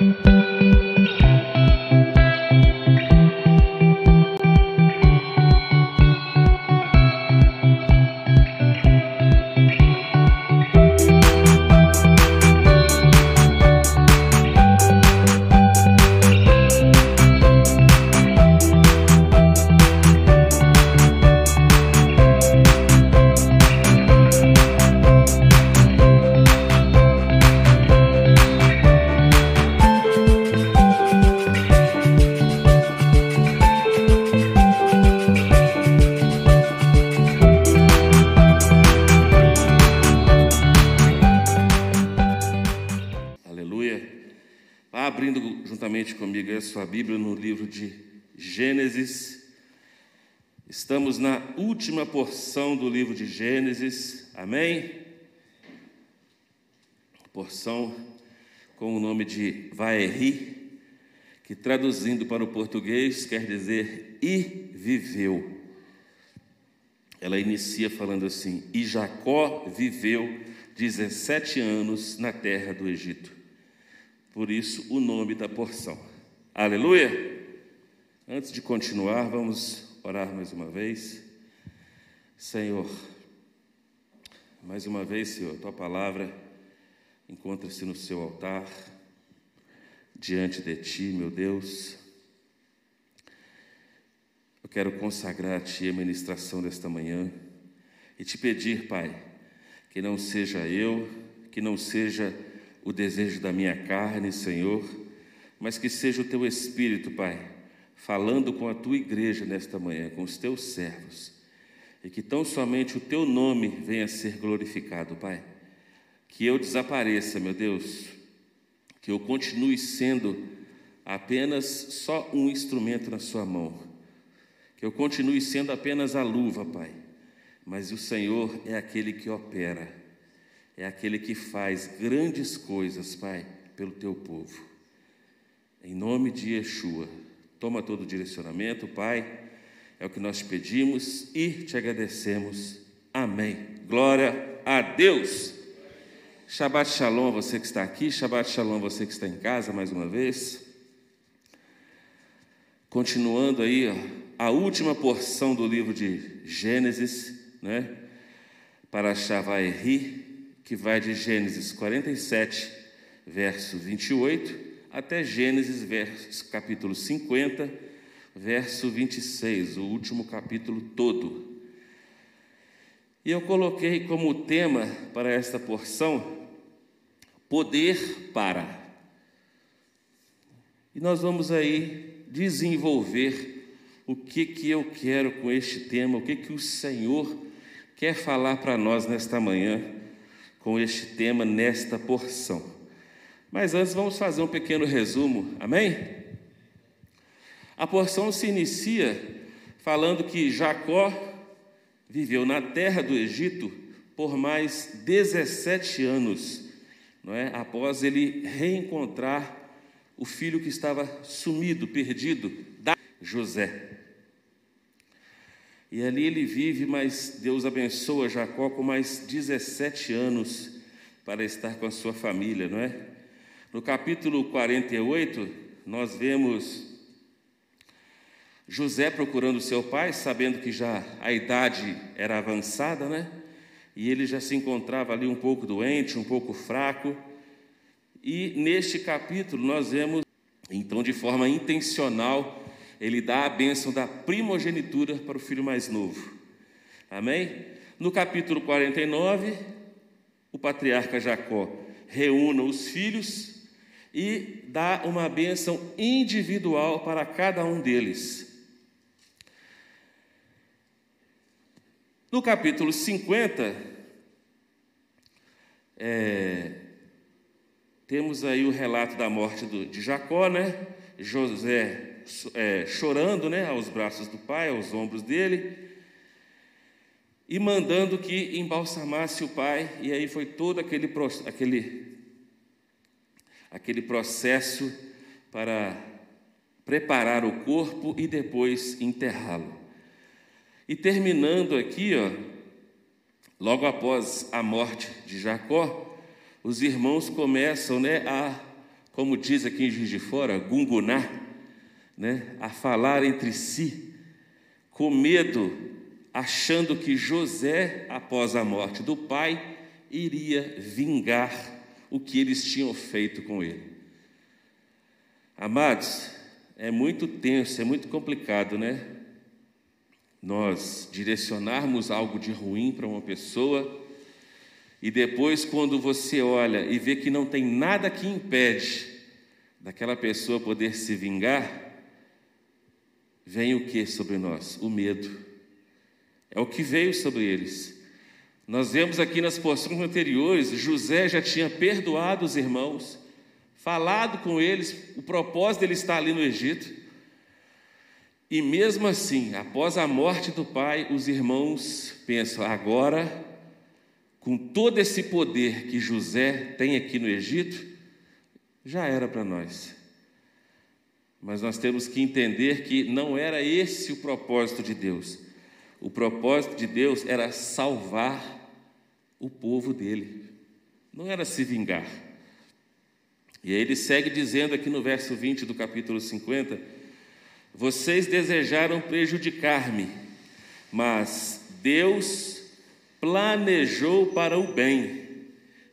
sua última porção do livro de Gênesis, amém? Porção com o nome de Vaeri, que traduzindo para o português quer dizer e viveu. Ela inicia falando assim: E Jacó viveu 17 anos na terra do Egito. Por isso o nome da porção. Aleluia! Antes de continuar, vamos orar mais uma vez. Senhor, mais uma vez, Senhor, tua palavra encontra-se no seu altar, diante de ti, meu Deus. Eu quero consagrar a ti a ministração desta manhã e te pedir, Pai, que não seja eu, que não seja o desejo da minha carne, Senhor, mas que seja o teu Espírito, Pai, falando com a tua igreja nesta manhã, com os teus servos, e que tão somente o teu nome venha a ser glorificado, Pai. Que eu desapareça, meu Deus, que eu continue sendo apenas só um instrumento na Sua mão, que eu continue sendo apenas a luva, Pai, mas o Senhor é aquele que opera, é aquele que faz grandes coisas, Pai, pelo teu povo. Em nome de Yeshua, toma todo o direcionamento, Pai, é o que nós pedimos e te agradecemos. Amém. Glória a Deus. Shabbat Shalom, você que está aqui, Shabbat Shalom, você que está em casa, mais uma vez. Continuando aí, ó, a última porção do livro de Gênesis, né? Para Shavaeri, que vai de Gênesis 47, verso 28 até Gênesis, verso, capítulo 50, verso 26, o último capítulo todo. E eu coloquei como tema para esta porção poder para. E nós vamos aí desenvolver o que que eu quero com este tema, o que que o Senhor quer falar para nós nesta manhã com este tema nesta porção. Mas antes vamos fazer um pequeno resumo, amém? A porção se inicia falando que Jacó viveu na terra do Egito por mais 17 anos, não é? após ele reencontrar o filho que estava sumido, perdido, da José. E ali ele vive, mas Deus abençoa Jacó com mais 17 anos para estar com a sua família, não é? No capítulo 48, nós vemos José procurando seu pai, sabendo que já a idade era avançada, né? E ele já se encontrava ali um pouco doente, um pouco fraco. E neste capítulo nós vemos, então, de forma intencional, ele dá a bênção da primogenitura para o filho mais novo. Amém? No capítulo 49, o patriarca Jacó reúne os filhos e dá uma bênção individual para cada um deles. No capítulo 50, é, temos aí o relato da morte do, de Jacó, né? José é, chorando né, aos braços do pai, aos ombros dele, e mandando que embalsamasse o pai, e aí foi todo aquele, aquele aquele processo para preparar o corpo e depois enterrá-lo. E terminando aqui, ó, logo após a morte de Jacó, os irmãos começam né, a como diz aqui em Juiz de Fora, gunguná, né, a falar entre si, com medo, achando que José, após a morte do pai, iria vingar o que eles tinham feito com ele. Amados, é muito tenso, é muito complicado, né? Nós direcionarmos algo de ruim para uma pessoa e depois, quando você olha e vê que não tem nada que impede daquela pessoa poder se vingar, vem o que sobre nós? O medo. É o que veio sobre eles. Nós vemos aqui nas porções anteriores, José já tinha perdoado os irmãos, falado com eles o propósito dele estar ali no Egito. E mesmo assim, após a morte do pai, os irmãos pensam: agora, com todo esse poder que José tem aqui no Egito, já era para nós. Mas nós temos que entender que não era esse o propósito de Deus. O propósito de Deus era salvar o povo dele, não era se vingar. E aí ele segue dizendo aqui no verso 20 do capítulo 50: Vocês desejaram prejudicar-me, mas Deus planejou para o bem.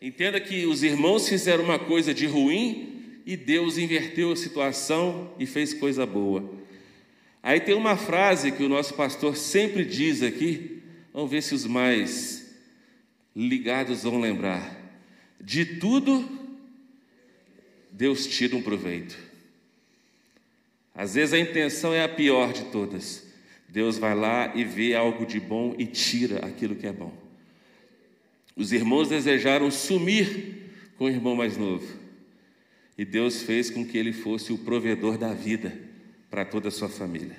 Entenda que os irmãos fizeram uma coisa de ruim e Deus inverteu a situação e fez coisa boa. Aí tem uma frase que o nosso pastor sempre diz aqui, vamos ver se os mais ligados vão lembrar: de tudo, Deus tira um proveito. Às vezes a intenção é a pior de todas. Deus vai lá e vê algo de bom e tira aquilo que é bom. Os irmãos desejaram sumir com o irmão mais novo. E Deus fez com que ele fosse o provedor da vida para toda a sua família.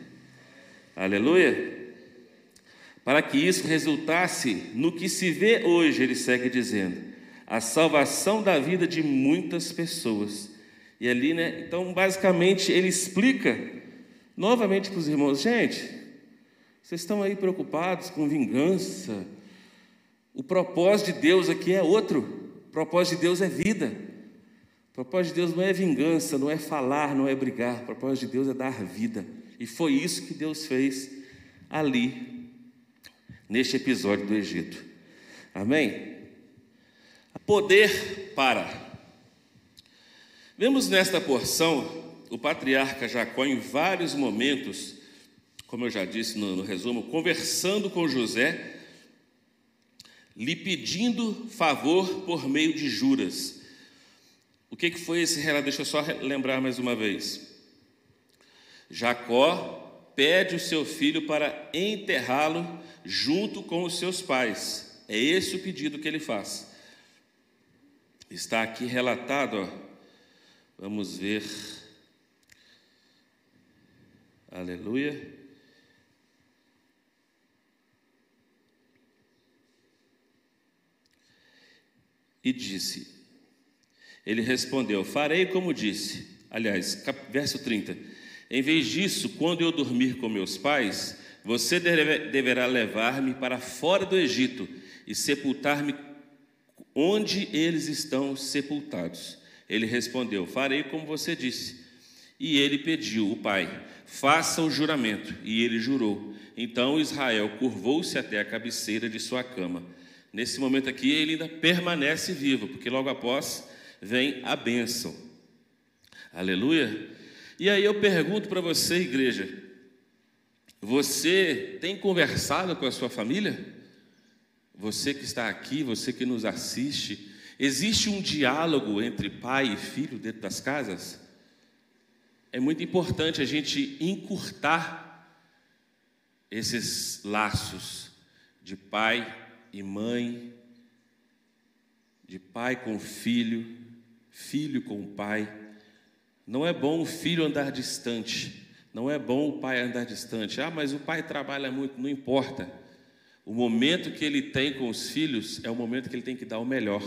Aleluia! Para que isso resultasse no que se vê hoje, ele segue dizendo, a salvação da vida de muitas pessoas. E ali, né? Então, basicamente, ele explica novamente para os irmãos: gente, vocês estão aí preocupados com vingança. O propósito de Deus aqui é outro. O propósito de Deus é vida. O propósito de Deus não é vingança, não é falar, não é brigar. O propósito de Deus é dar vida. E foi isso que Deus fez ali neste episódio do Egito. Amém? Poder para. Vemos nesta porção o patriarca Jacó em vários momentos, como eu já disse no, no resumo, conversando com José, lhe pedindo favor por meio de juras. O que, que foi esse relato? Deixa eu só lembrar mais uma vez. Jacó pede o seu filho para enterrá-lo junto com os seus pais. É esse o pedido que ele faz. Está aqui relatado, ó. Vamos ver. Aleluia. E disse: Ele respondeu: Farei como disse. Aliás, verso 30. Em vez disso, quando eu dormir com meus pais, você deve, deverá levar-me para fora do Egito e sepultar-me onde eles estão sepultados. Ele respondeu: Farei como você disse. E ele pediu, o pai, faça o juramento. E ele jurou. Então Israel curvou-se até a cabeceira de sua cama. Nesse momento aqui, ele ainda permanece vivo, porque logo após vem a bênção. Aleluia. E aí eu pergunto para você, igreja: você tem conversado com a sua família? Você que está aqui, você que nos assiste, existe um diálogo entre pai e filho dentro das casas? É muito importante a gente encurtar esses laços de pai e mãe, de pai com filho, filho com pai. Não é bom o filho andar distante. Não é bom o pai andar distante. Ah, mas o pai trabalha muito, não importa. O momento que ele tem com os filhos é o momento que ele tem que dar o melhor.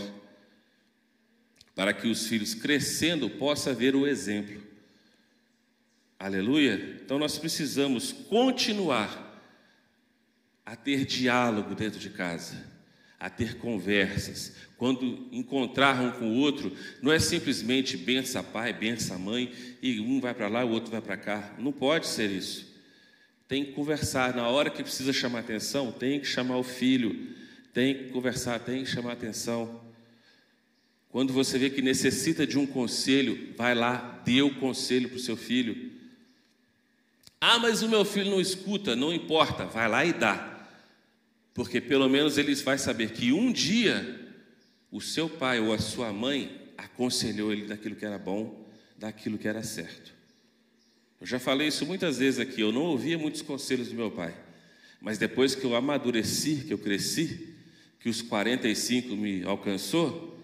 Para que os filhos crescendo possam ver o exemplo. Aleluia? Então nós precisamos continuar a ter diálogo dentro de casa, a ter conversas. Quando encontrar um com o outro, não é simplesmente bença pai, bença mãe, e um vai para lá, o outro vai para cá. Não pode ser isso. Tem que conversar. Na hora que precisa chamar atenção, tem que chamar o filho, tem que conversar, tem que chamar atenção. Quando você vê que necessita de um conselho, vai lá, dê o conselho para o seu filho. Ah, mas o meu filho não escuta, não importa, vai lá e dá. Porque pelo menos ele vai saber que um dia o seu pai ou a sua mãe aconselhou ele daquilo que era bom, daquilo que era certo. Eu já falei isso muitas vezes aqui, eu não ouvia muitos conselhos do meu pai. Mas depois que eu amadureci, que eu cresci, que os 45 me alcançou,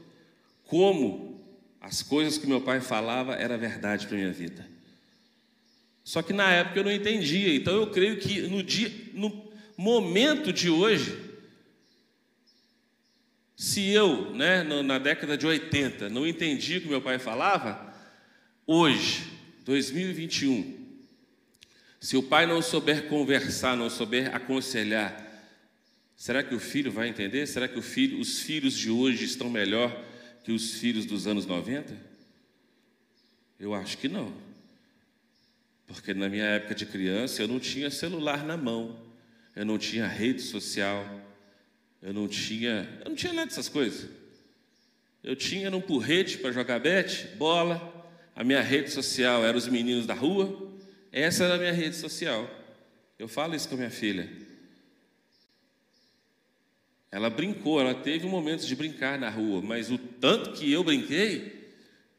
como as coisas que meu pai falava era verdade para minha vida. Só que na época eu não entendia, então eu creio que no dia, no momento de hoje, se eu, né, na década de 80, não entendi o que meu pai falava, hoje, 2021, se o pai não souber conversar, não souber aconselhar, será que o filho vai entender? Será que filho, os filhos de hoje estão melhor os filhos dos anos 90? Eu acho que não. Porque na minha época de criança eu não tinha celular na mão eu não tinha rede social, eu não tinha, eu não tinha nada dessas coisas. Eu tinha um porrete para jogar bete, bola, a minha rede social era os meninos da rua, essa era a minha rede social. Eu falo isso com a minha filha. Ela brincou, ela teve momentos de brincar na rua, mas o tanto que eu brinquei,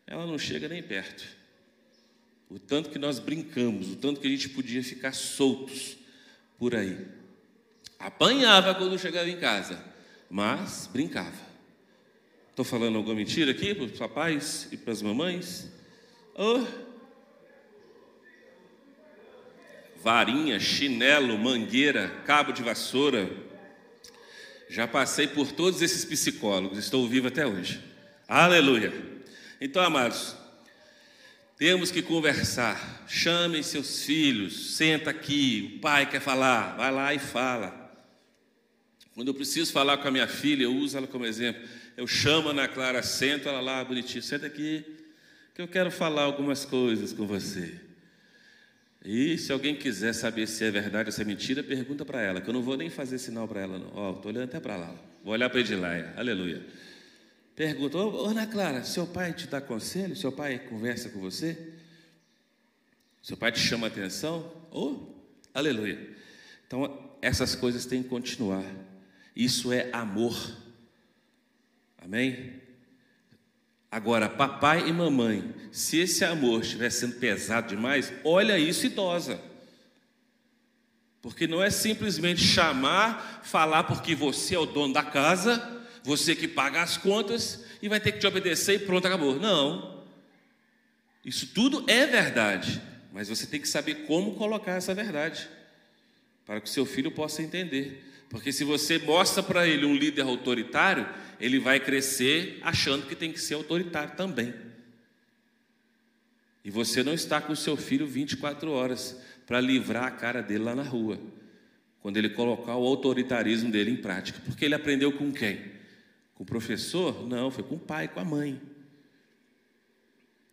ela não chega nem perto. O tanto que nós brincamos, o tanto que a gente podia ficar soltos por aí. Apanhava quando chegava em casa, mas brincava. Estou falando alguma mentira aqui para os papais e para as mamães? Oh. Varinha, chinelo, mangueira, cabo de vassoura. Já passei por todos esses psicólogos, estou vivo até hoje. Aleluia. Então, amados, temos que conversar. Chamem seus filhos, senta aqui, o pai quer falar, vai lá e fala. Quando eu preciso falar com a minha filha, eu uso ela como exemplo. Eu chamo a Ana Clara, sento ela lá, bonitinho, senta aqui, que eu quero falar algumas coisas com você. E se alguém quiser saber se é verdade ou se é mentira, pergunta para ela, que eu não vou nem fazer sinal para ela. Ó, estou olhando até para lá. Vou olhar para Edilaia, aleluia. Pergunta, ô, Ana Clara, seu pai te dá conselho? Seu pai conversa com você? Seu pai te chama atenção? Oh, aleluia. Então, essas coisas têm que continuar. Isso é amor. Amém? Agora, papai e mamãe, se esse amor estiver sendo pesado demais, olha isso, idosa. Porque não é simplesmente chamar, falar porque você é o dono da casa, você que paga as contas e vai ter que te obedecer e pronto, acabou. Não. Isso tudo é verdade, mas você tem que saber como colocar essa verdade para que o seu filho possa entender. Porque se você mostra para ele um líder autoritário, ele vai crescer achando que tem que ser autoritário também. E você não está com o seu filho 24 horas para livrar a cara dele lá na rua, quando ele colocar o autoritarismo dele em prática. Porque ele aprendeu com quem? Com o professor? Não, foi com o pai, com a mãe.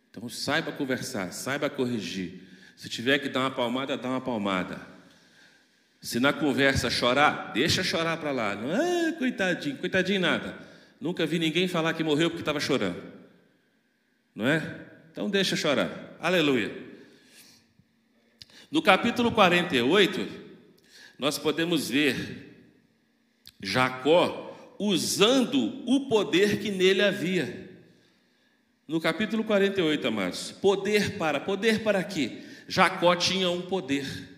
Então saiba conversar, saiba corrigir. Se tiver que dar uma palmada, dá uma palmada. Se na conversa chorar, deixa chorar para lá. É coitadinho, coitadinho nada. Nunca vi ninguém falar que morreu porque estava chorando. Não é? Então deixa chorar. Aleluia. No capítulo 48, nós podemos ver Jacó usando o poder que nele havia. No capítulo 48, amados, poder para, poder para quê? Jacó tinha um poder.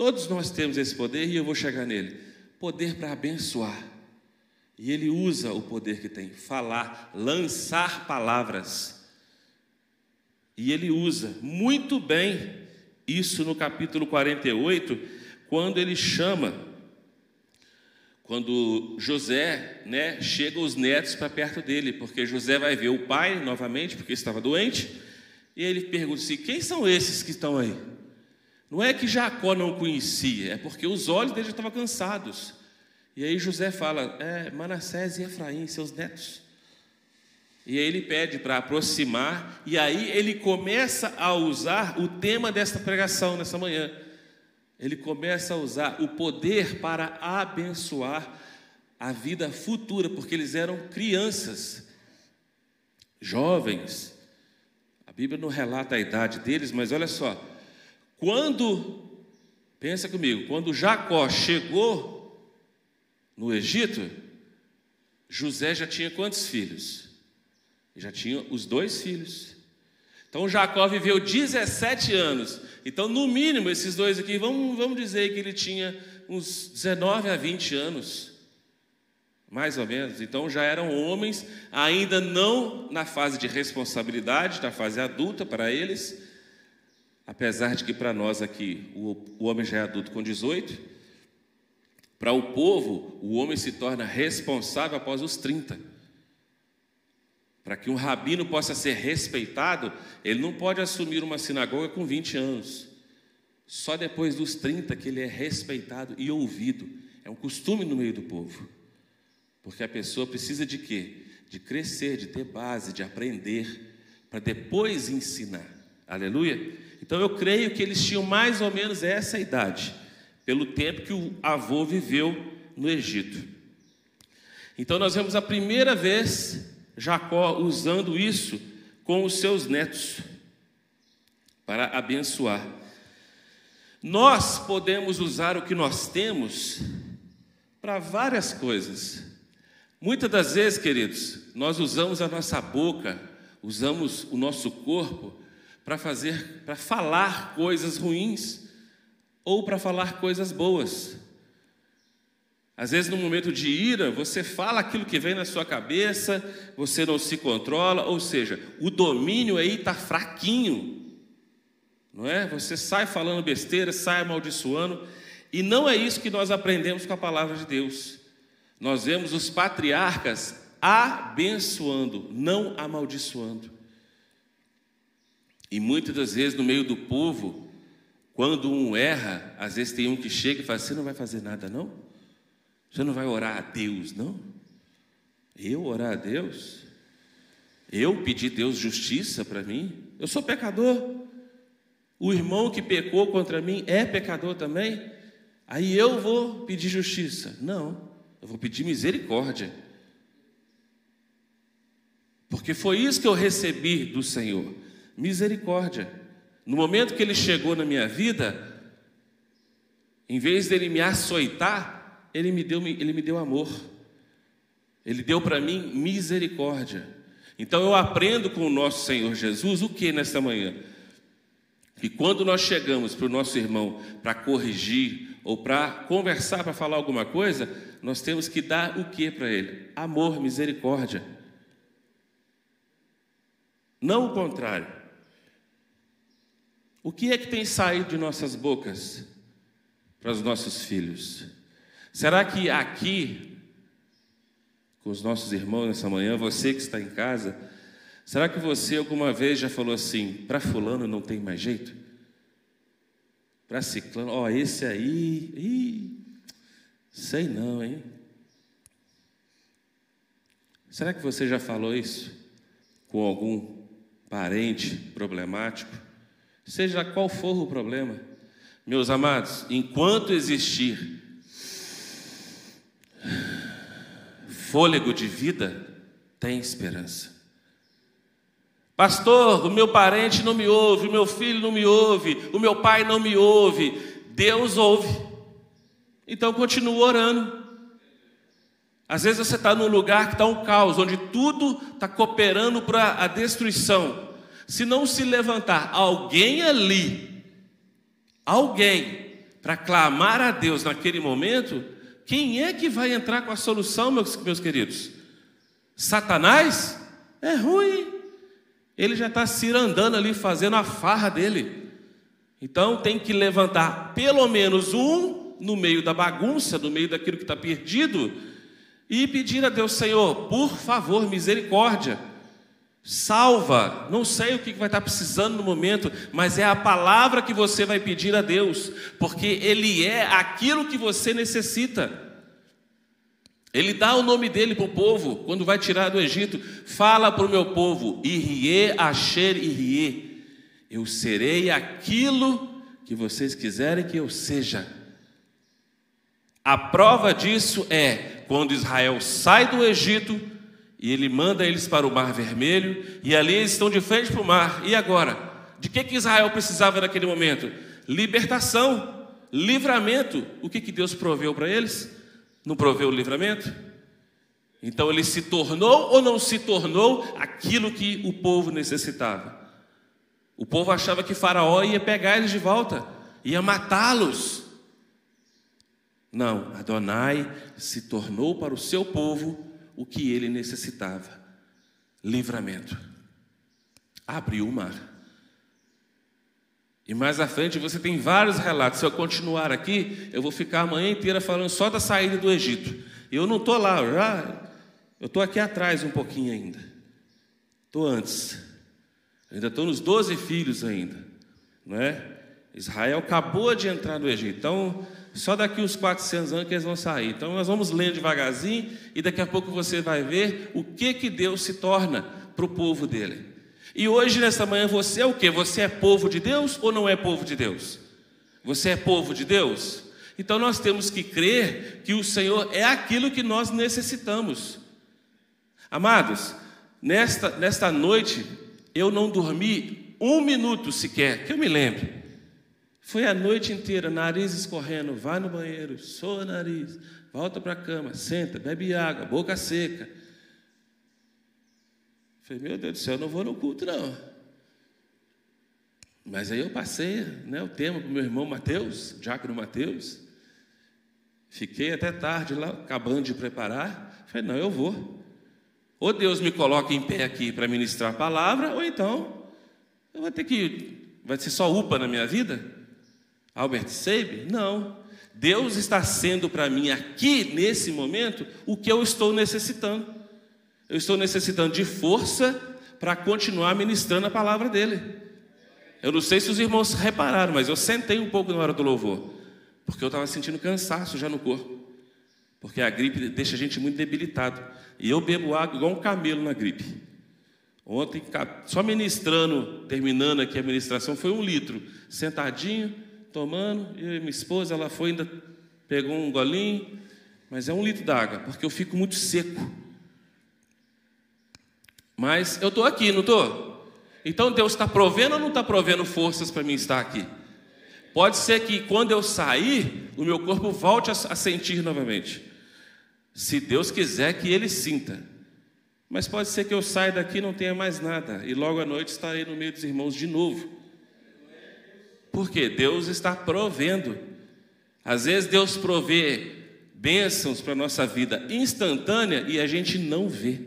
Todos nós temos esse poder e eu vou chegar nele. Poder para abençoar. E ele usa o poder que tem, falar, lançar palavras. E ele usa muito bem isso no capítulo 48, quando ele chama, quando José, né, chega os netos para perto dele, porque José vai ver o pai novamente, porque estava doente, e ele pergunta assim: quem são esses que estão aí? Não é que Jacó não conhecia, é porque os olhos dele já estavam cansados. E aí José fala: é, Manassés e Efraim, seus netos. E aí ele pede para aproximar, e aí ele começa a usar o tema desta pregação nessa manhã. Ele começa a usar o poder para abençoar a vida futura, porque eles eram crianças, jovens. A Bíblia não relata a idade deles, mas olha só, quando, pensa comigo, quando Jacó chegou no Egito, José já tinha quantos filhos? Já tinha os dois filhos. Então Jacó viveu 17 anos. Então, no mínimo, esses dois aqui, vamos, vamos dizer que ele tinha uns 19 a 20 anos. Mais ou menos. Então já eram homens, ainda não na fase de responsabilidade, na fase adulta para eles. Apesar de que para nós aqui o, homem já é adulto com 18. Para o povo, o homem se torna responsável após os 30. Para que um rabino possa ser respeitado, ele não pode assumir uma sinagoga com 20 anos. Só depois dos 30 que ele é respeitado e ouvido. É um costume no meio do povo. Porque a pessoa precisa de quê? De crescer, de ter base, de aprender, para depois ensinar. Aleluia? Então eu creio que eles tinham mais ou menos essa idade pelo tempo que o avô viveu no Egito. Então nós vemos a primeira vez Jacó usando isso com os seus netos para abençoar. Nós podemos usar o que nós temos para várias coisas. Muitas das vezes, queridos, nós usamos a nossa boca, usamos o nosso corpo para fazer, para falar coisas ruins ou para falar coisas boas. Às vezes, no momento de ira, você fala aquilo que vem na sua cabeça, você não se controla, ou seja, o domínio aí está fraquinho, não é? Você sai falando besteira, sai amaldiçoando, e não é isso que nós aprendemos com a palavra de Deus. Nós vemos os patriarcas abençoando, não amaldiçoando. E muitas das vezes no meio do povo, quando um erra, às vezes tem um que chega e fala: Você não vai fazer nada, não? Você não vai orar a Deus, não? Eu orar a Deus? Eu pedir Deus justiça para mim? Eu sou pecador. O irmão que pecou contra mim é pecador também? Aí eu vou pedir justiça? Não, eu vou pedir misericórdia. Porque foi isso que eu recebi do Senhor: misericórdia. No momento que ele chegou na minha vida, em vez dele me açoitar, ele me deu, ele me deu amor. Ele deu para mim misericórdia. Então eu aprendo com o nosso Senhor Jesus o que nesta manhã? Que quando nós chegamos para o nosso irmão para corrigir ou para conversar, para falar alguma coisa, nós temos que dar o que para ele? Amor, misericórdia. Não o contrário. O que é que tem saído de nossas bocas para os nossos filhos? Será que aqui, com os nossos irmãos nessa manhã, você que está em casa, será que você alguma vez já falou assim: para Fulano não tem mais jeito? Para Ciclano, ó, oh, esse aí, ih, sei não, hein? Será que você já falou isso com algum parente problemático? Seja qual for o problema. Meus amados, enquanto existir fôlego de vida, tem esperança. Pastor, o meu parente não me ouve, o meu filho não me ouve, o meu pai não me ouve. Deus ouve. Então continua orando. Às vezes você está num lugar que está um caos, onde tudo está cooperando para a destruição se não se levantar alguém ali, alguém, para clamar a Deus naquele momento, quem é que vai entrar com a solução, meus, meus queridos? Satanás? É ruim. Ele já está se andando ali, fazendo a farra dele. Então tem que levantar pelo menos um no meio da bagunça, no meio daquilo que está perdido, e pedir a Deus, Senhor, por favor, misericórdia Salva, não sei o que vai estar precisando no momento, mas é a palavra que você vai pedir a Deus, porque Ele é aquilo que você necessita. Ele dá o nome dele para o povo quando vai tirar do Egito. Fala para o meu povo: Irie, Asher, Irie. Eu serei aquilo que vocês quiserem que eu seja. A prova disso é quando Israel sai do Egito e ele manda eles para o Mar Vermelho e ali eles estão de frente para o mar. E agora? De que, que Israel precisava naquele momento? Libertação, livramento. O que, que Deus proveu para eles? Não proveu o livramento? Então ele se tornou ou não se tornou aquilo que o povo necessitava? O povo achava que Faraó ia pegar eles de volta, ia matá-los. Não, Adonai se tornou para o seu povo o que ele necessitava: livramento. Abriu o mar. E mais à frente você tem vários relatos. Se eu continuar aqui, eu vou ficar a manhã inteira falando só da saída do Egito. Eu não estou lá, eu já eu estou aqui atrás um pouquinho ainda. Estou antes. Ainda estou nos doze filhos ainda, não é? Israel acabou de entrar no Egito. Então, só daqui uns 400 anos que eles vão sair. Então, nós vamos lendo devagarzinho e daqui a pouco você vai ver o que que Deus se torna para o povo dele. E hoje, nessa manhã, você é o que? Você é povo de Deus ou não é povo de Deus? Você é povo de Deus? Então nós temos que crer que o Senhor é aquilo que nós necessitamos. Amados, nesta, nesta noite eu não dormi um minuto sequer, que eu me lembre. Foi a noite inteira, nariz escorrendo, vai no banheiro, soa o nariz, volta para a cama, senta, bebe água, boca seca. Falei, meu Deus do céu, eu não vou no culto, não. Mas aí eu passei né, o tema para o meu irmão Mateus, Diácono Mateus. Fiquei até tarde lá, acabando de preparar. Falei, não, eu vou. Ou Deus me coloca em pé aqui para ministrar a palavra, ou então eu vou ter que. Vai ser só UPA na minha vida? Albert Seib? Não. Deus está sendo para mim aqui, nesse momento, o que eu estou necessitando eu estou necessitando de força para continuar ministrando a palavra dele. Eu não sei se os irmãos repararam, mas eu sentei um pouco na hora do louvor, porque eu estava sentindo cansaço já no corpo. Porque a gripe deixa a gente muito debilitado. E eu bebo água igual um camelo na gripe. Ontem, só ministrando, terminando aqui a ministração, foi um litro, sentadinho, tomando, e minha esposa, ela foi, ainda pegou um golinho, mas é um litro d'água, porque eu fico muito seco. Mas eu estou aqui, não estou? Então Deus está provendo ou não está provendo forças para mim estar aqui? Pode ser que quando eu sair, o meu corpo volte a, a sentir novamente. Se Deus quiser que ele sinta. Mas pode ser que eu saia daqui e não tenha mais nada. E logo à noite estarei no meio dos irmãos de novo. Porque Deus está provendo. Às vezes Deus provê bênçãos para a nossa vida instantânea e a gente não vê.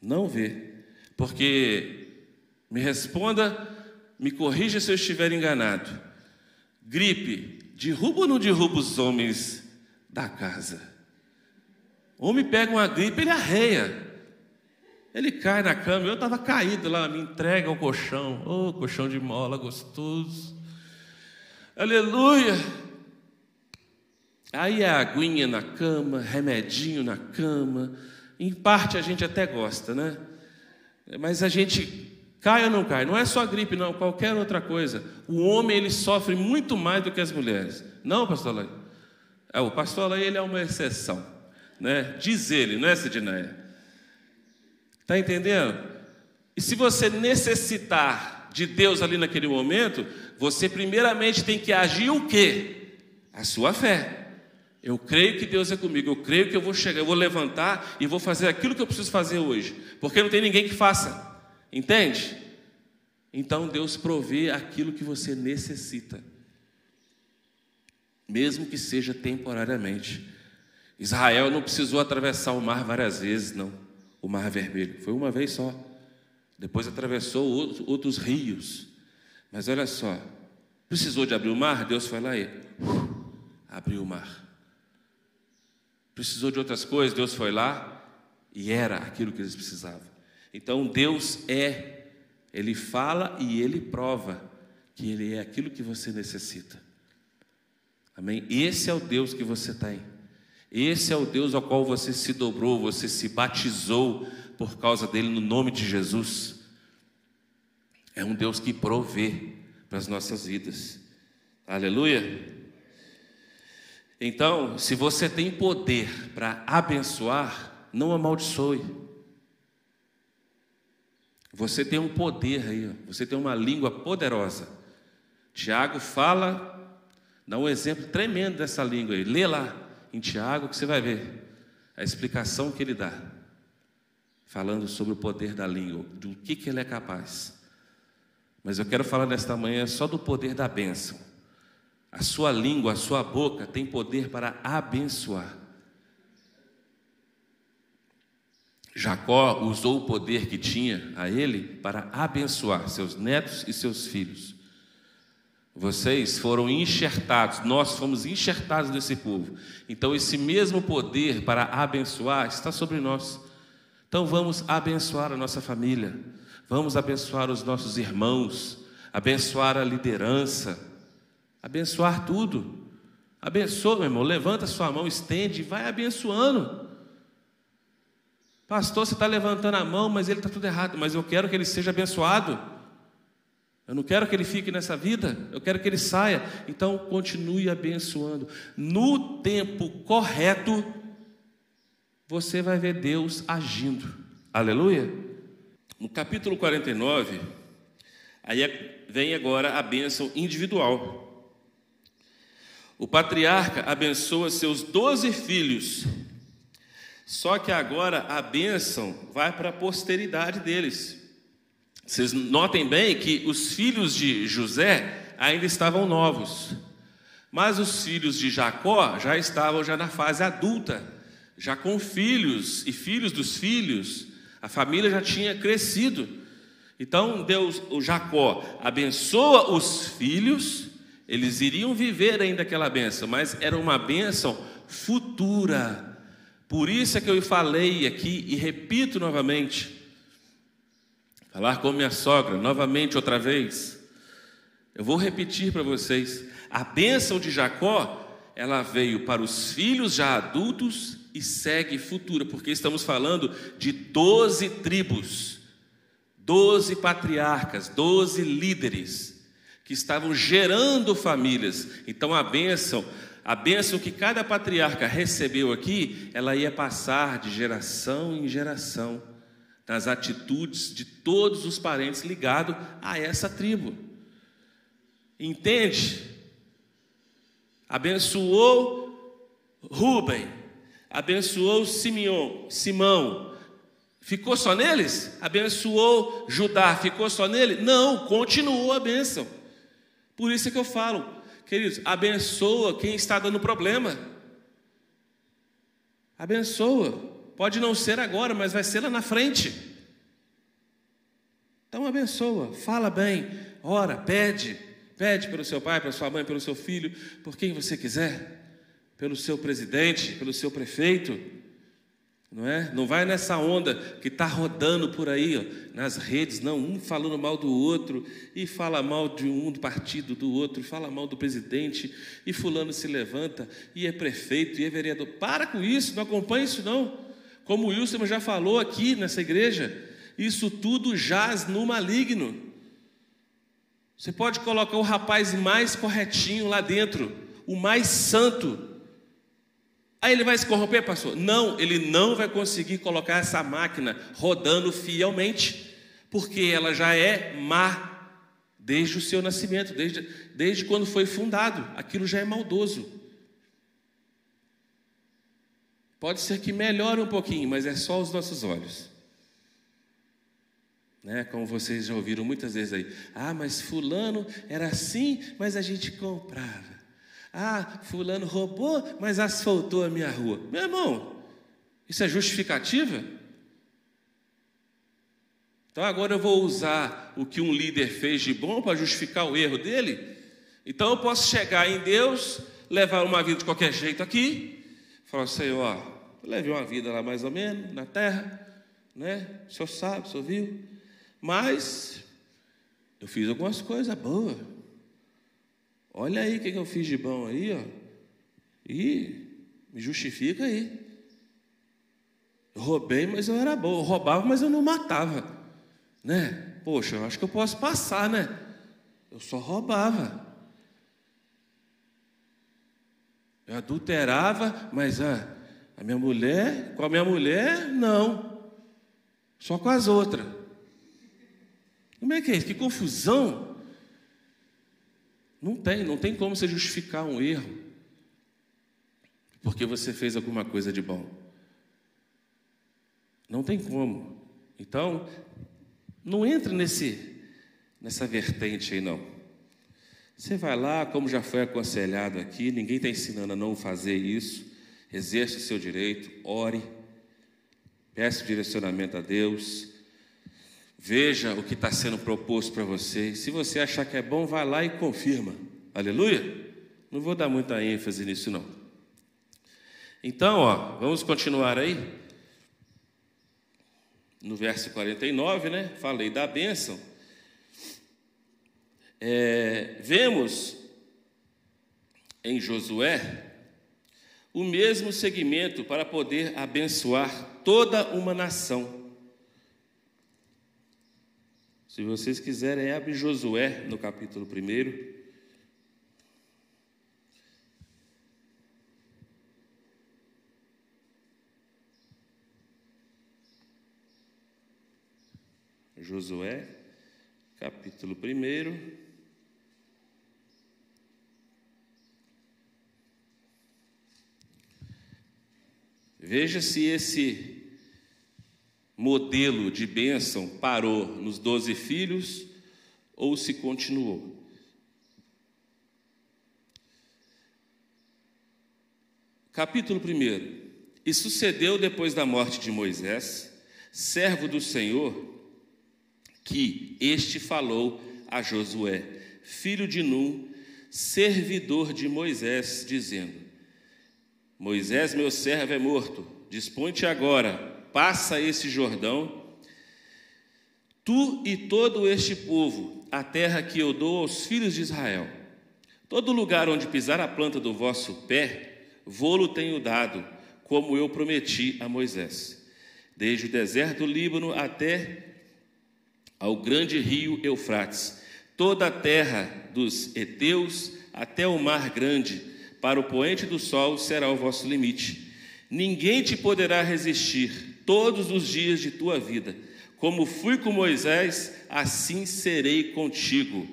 Não vê. Porque, me responda, me corrija se eu estiver enganado. Gripe, derruba ou não derruba os homens da casa? O homem pega uma gripe, ele arreia. Ele cai na cama, eu estava caído lá, me entrega ao colchão. Oh, colchão de mola gostoso. Aleluia. Aí a aguinha na cama, remedinho na cama, em parte a gente até gosta, né? Mas a gente cai ou não cai? Não é só gripe, não, qualquer outra coisa. O homem ele sofre muito mais do que as mulheres. Não, pastor Lai? É, o pastor Lai ele é uma exceção, né? Diz ele, não é, Sidneia? Está entendendo? E se você necessitar de Deus ali naquele momento, você primeiramente tem que agir o quê? A sua fé. Eu creio que Deus é comigo, eu creio que eu vou chegar, eu vou levantar e vou fazer aquilo que eu preciso fazer hoje, porque não tem ninguém que faça, entende? Então Deus provê aquilo que você necessita, mesmo que seja temporariamente. Israel não precisou atravessar o mar várias vezes, não, o mar vermelho, foi uma vez só. Depois atravessou outros rios, mas olha só, precisou de abrir o mar, Deus foi lá e abriu o mar. Precisou de outras coisas, Deus foi lá e era aquilo que eles precisavam. Então Deus é, Ele fala e Ele prova que Ele é aquilo que você necessita. Amém? Esse é o Deus que você tem. Esse é o Deus ao qual você se dobrou, você se batizou por causa dele no nome de Jesus. É um Deus que provê para as nossas vidas. Aleluia. Então, se você tem poder para abençoar, não amaldiçoe. Você tem um poder aí, você tem uma língua poderosa. Tiago fala, dá um exemplo tremendo dessa língua aí. Lê lá em Tiago que você vai ver a explicação que ele dá, falando sobre o poder da língua, do que, que ele é capaz. Mas eu quero falar nesta manhã só do poder da bênção. A sua língua, a sua boca tem poder para abençoar. Jacó usou o poder que tinha a ele para abençoar seus netos e seus filhos. Vocês foram enxertados, nós fomos enxertados nesse povo. Então, esse mesmo poder para abençoar está sobre nós. Então, vamos abençoar a nossa família, vamos abençoar os nossos irmãos, abençoar a liderança, abençoar tudo. Abençoa, meu irmão, levanta sua mão, estende vai abençoando. Pastor, você está levantando a mão, mas ele está tudo errado. Mas eu quero que ele seja abençoado. Eu não quero que ele fique nessa vida, eu quero que ele saia. Então, continue abençoando. No tempo correto, você vai ver Deus agindo. Aleluia. No capítulo 49, aí é, vem agora a bênção individual. O patriarca abençoa seus doze filhos só que agora a bênção vai para a posteridade deles. Vocês notem bem que os filhos de José ainda estavam novos, mas os filhos de Jacó já estavam já na fase adulta, já com filhos e filhos dos filhos. A família já tinha crescido. Então Deus, o Jacó, abençoa os filhos. Eles iriam viver ainda aquela bênção, mas era uma bênção futura por isso é que eu falei aqui e repito novamente. Falar com minha sogra novamente outra vez. Eu vou repetir para vocês. A bênção de Jacó, ela veio para os filhos já adultos e segue futura, porque estamos falando de doze tribos, doze patriarcas, doze líderes que estavam gerando famílias. Então a bênção a bênção que cada patriarca recebeu aqui, ela ia passar de geração em geração, nas atitudes de todos os parentes ligados a essa tribo. Entende? Abençoou Rubem, abençoou Simeão, Simão, ficou só neles? Abençoou Judá, ficou só nele? Não, continuou a bênção. Por isso é que eu falo, Queridos, abençoa quem está dando problema. Abençoa. Pode não ser agora, mas vai ser lá na frente. Então abençoa, fala bem, ora, pede, pede pelo seu pai, pela sua mãe, pelo seu filho, por quem você quiser, pelo seu presidente, pelo seu prefeito. Não é? Não vai nessa onda que está rodando por aí, ó, nas redes, não, um falando mal do outro, e fala mal de um do partido do outro, fala mal do presidente, e fulano se levanta, e é prefeito, e é vereador. Para com isso, não acompanhe isso não. Como o Wilson já falou aqui nessa igreja, isso tudo jaz no maligno. Você pode colocar o rapaz mais corretinho lá dentro, o mais santo, Aí ele vai se corromper, pastor? Não, ele não vai conseguir colocar essa máquina rodando fielmente, porque ela já é má desde o seu nascimento, desde, desde quando foi fundado. Aquilo já é maldoso. Pode ser que melhore um pouquinho, mas é só os nossos olhos. Né? Como vocês já ouviram muitas vezes aí. Ah, mas fulano era assim, mas a gente comprava. Ah, fulano roubou, mas asfaltou a minha rua. Meu irmão, isso é justificativa? Então agora eu vou usar o que um líder fez de bom para justificar o erro dele? Então eu posso chegar em Deus, levar uma vida de qualquer jeito aqui, falar, Senhor, levei uma vida lá mais ou menos, na terra, né? O senhor sabe, o senhor viu, mas eu fiz algumas coisas boas. Olha aí o que eu fiz de bom aí, ó. E Me justifica aí. Eu roubei, mas eu era bom. Eu roubava, mas eu não matava. Né? Poxa, eu acho que eu posso passar, né? Eu só roubava. Eu adulterava, mas ah, a minha mulher, com a minha mulher, não. Só com as outras. Como é que é isso? Que confusão. Não tem, não tem como você justificar um erro. Porque você fez alguma coisa de bom. Não tem como. Então, não entre nesse, nessa vertente aí, não. Você vai lá, como já foi aconselhado aqui, ninguém está ensinando a não fazer isso. Exerça o seu direito, ore, peça direcionamento a Deus, veja o que está sendo proposto para você. Se você achar que é bom, vá lá e confirma. Aleluia? Não vou dar muita ênfase nisso, não. Então, ó, vamos continuar aí no verso 49, né? Falei da bênção. É, vemos em Josué o mesmo segmento para poder abençoar toda uma nação. Se vocês quiserem, abre Josué no capítulo 1. Josué, capítulo 1. Veja se esse modelo de bênção parou nos doze filhos ou se continuou. Capítulo 1. E sucedeu depois da morte de Moisés, servo do Senhor, que este falou a Josué, filho de Num, servidor de Moisés, dizendo: Moisés, meu servo, é morto, dispõe-te agora, passa esse Jordão, tu e todo este povo, a terra que eu dou aos filhos de Israel. Todo lugar onde pisar a planta do vosso pé, vou-lo tenho dado, como eu prometi a Moisés. Desde o deserto do Líbano até ao grande rio Eufrates, toda a terra dos heteus até o mar grande, para o poente do sol será o vosso limite. Ninguém te poderá resistir todos os dias de tua vida. Como fui com Moisés, assim serei contigo.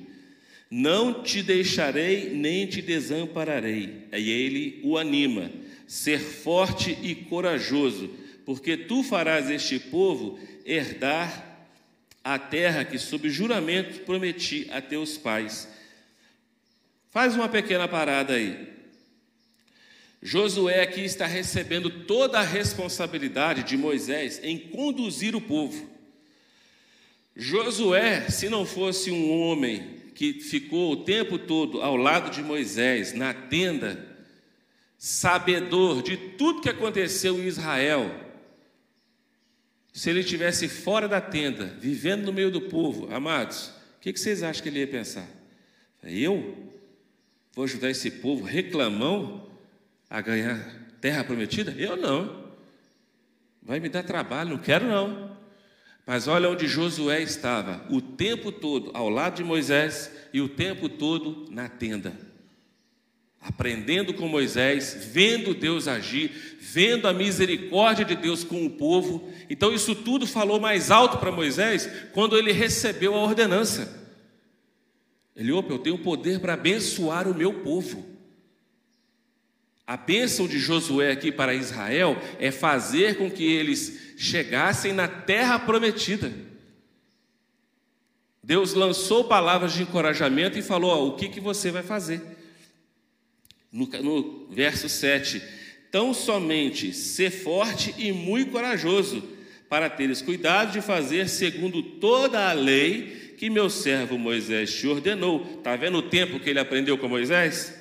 Não te deixarei nem te desampararei. E ele o anima. Ser forte e corajoso, porque tu farás este povo herdar a terra que, sob juramento, prometi a teus pais. Faz uma pequena parada aí. Josué aqui está recebendo toda a responsabilidade de Moisés em conduzir o povo. Josué, se não fosse um homem que ficou o tempo todo ao lado de Moisés, na tenda, sabedor de tudo que aconteceu em Israel, se ele estivesse fora da tenda, vivendo no meio do povo, amados, o que, vocês acham que ele ia pensar? Eu vou ajudar esse povo reclamão a ganhar terra prometida? Eu não. Vai me dar trabalho, não quero não. Mas olha onde Josué estava, o tempo todo ao lado de Moisés e o tempo todo na tenda aprendendo com Moisés, vendo Deus agir, vendo a misericórdia de Deus com o povo. Então, isso tudo falou mais alto para Moisés quando ele recebeu a ordenança. Ele, opa, eu tenho poder para abençoar o meu povo. A bênção de Josué aqui para Israel é fazer com que eles chegassem na terra prometida. Deus lançou palavras de encorajamento e falou: ó, o que, que você vai fazer? No, no verso 7, tão somente ser forte e muito corajoso, para teres cuidado de fazer segundo toda a lei que meu servo Moisés te ordenou. Está vendo o tempo que ele aprendeu com Moisés?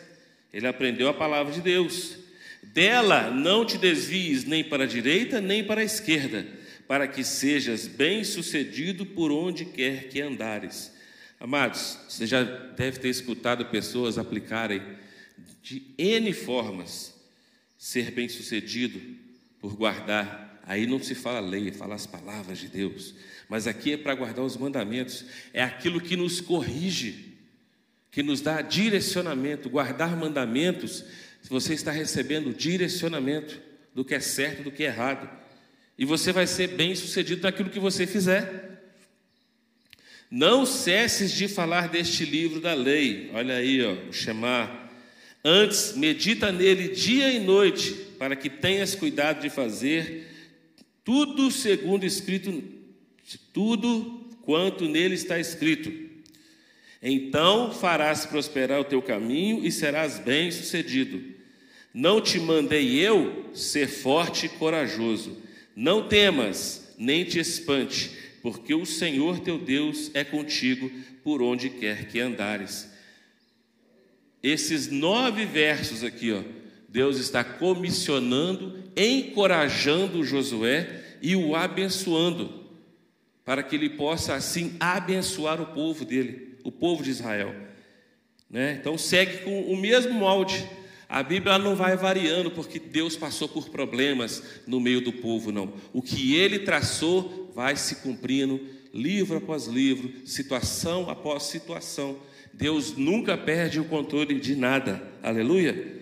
Ele aprendeu a palavra de Deus. Dela não te desvies nem para a direita nem para a esquerda, para que sejas bem-sucedido por onde quer que andares. Amados, você já deve ter escutado pessoas aplicarem de N formas ser bem-sucedido por guardar. Aí não se fala lei, fala as palavras de Deus. Mas aqui é para guardar os mandamentos, é aquilo que nos corrige, que nos dá direcionamento. Guardar mandamentos, você está recebendo direcionamento do que é certo, do que é errado. E você vai ser bem-sucedido naquilo que você fizer. Não cesses de falar deste livro da lei. Olha aí, ó, o Shema. Antes, medita nele dia e noite, para que tenhas cuidado de fazer tudo segundo escrito, tudo quanto nele está escrito. Então farás prosperar o teu caminho e serás bem-sucedido. Não te mandei eu ser forte e corajoso. Não temas, nem te espante, porque o Senhor teu Deus é contigo por onde quer que andares. Esses nove versos aqui, ó, Deus está comissionando, encorajando Josué e o abençoando, para que ele possa assim abençoar o povo dele, o povo de Israel. Né? Então segue com o mesmo molde. A Bíblia não vai variando porque Deus passou por problemas no meio do povo, não. O que ele traçou vai se cumprindo livro após livro, situação após situação. Deus nunca perde o controle de nada. Aleluia.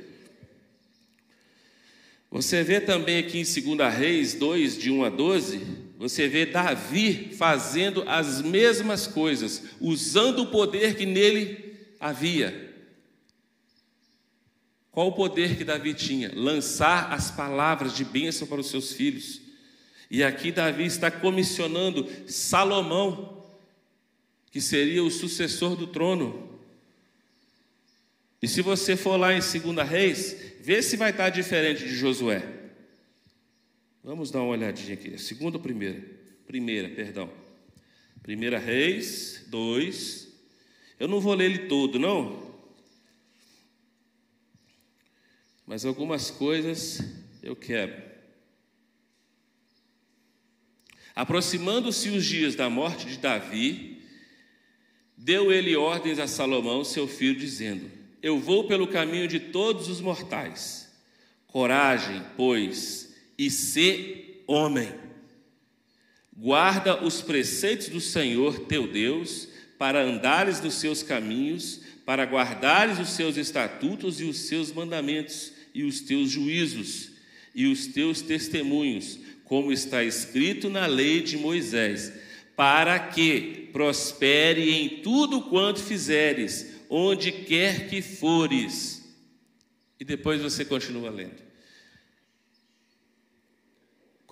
Você vê também aqui em 2 Reis 2, de 1 a 12, você vê Davi fazendo as mesmas coisas, usando o poder que nele havia. Qual o poder que Davi tinha? Lançar as palavras de bênção para os seus filhos. E aqui Davi está comissionando Salomão, que seria o sucessor do trono. E se você for lá em 2 Reis, vê se vai estar diferente de Josué. Vamos dar uma olhadinha aqui. Segunda ou primeira? Primeira, perdão. Primeira Reis 2. Eu não vou ler ele todo, não. Mas algumas coisas eu quero. Aproximando-se os dias da morte de Davi, deu ele ordens a Salomão, seu filho, dizendo: Eu vou pelo caminho de todos os mortais. Coragem, pois, e sê homem. Guarda os preceitos do Senhor teu Deus, para andares nos seus caminhos, para guardares os seus estatutos e os seus mandamentos, e os teus juízos, e os teus testemunhos como está escrito na lei de Moisés, para que prospere em tudo quanto fizeres, onde quer que fores. E depois você continua lendo.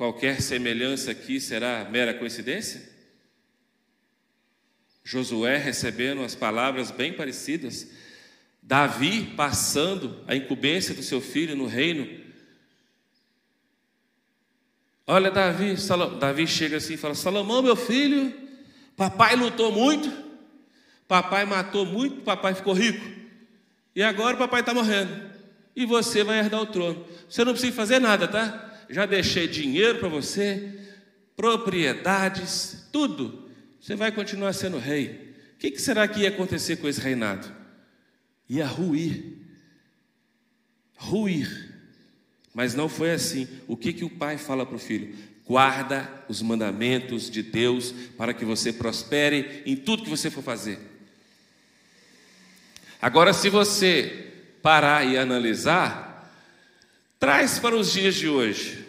Qualquer semelhança aqui será mera coincidência? Josué recebendo as palavras bem parecidas, Davi passando a incumbência do seu filho no reino, Olha, Davi, Davi chega assim e fala: Salomão, meu filho, papai lutou muito, papai matou muito, papai ficou rico, e agora papai está morrendo, e você vai herdar o trono. Você não precisa fazer nada, tá? Já deixei dinheiro para você, propriedades, tudo. Você vai continuar sendo rei. O que, que será que ia acontecer com esse reinado? Ia ruir. Ruir. Mas não foi assim. O que, que o pai fala para o filho? Guarda os mandamentos de Deus para que você prospere em tudo que você for fazer. Agora, se você parar e analisar, traz para os dias de hoje.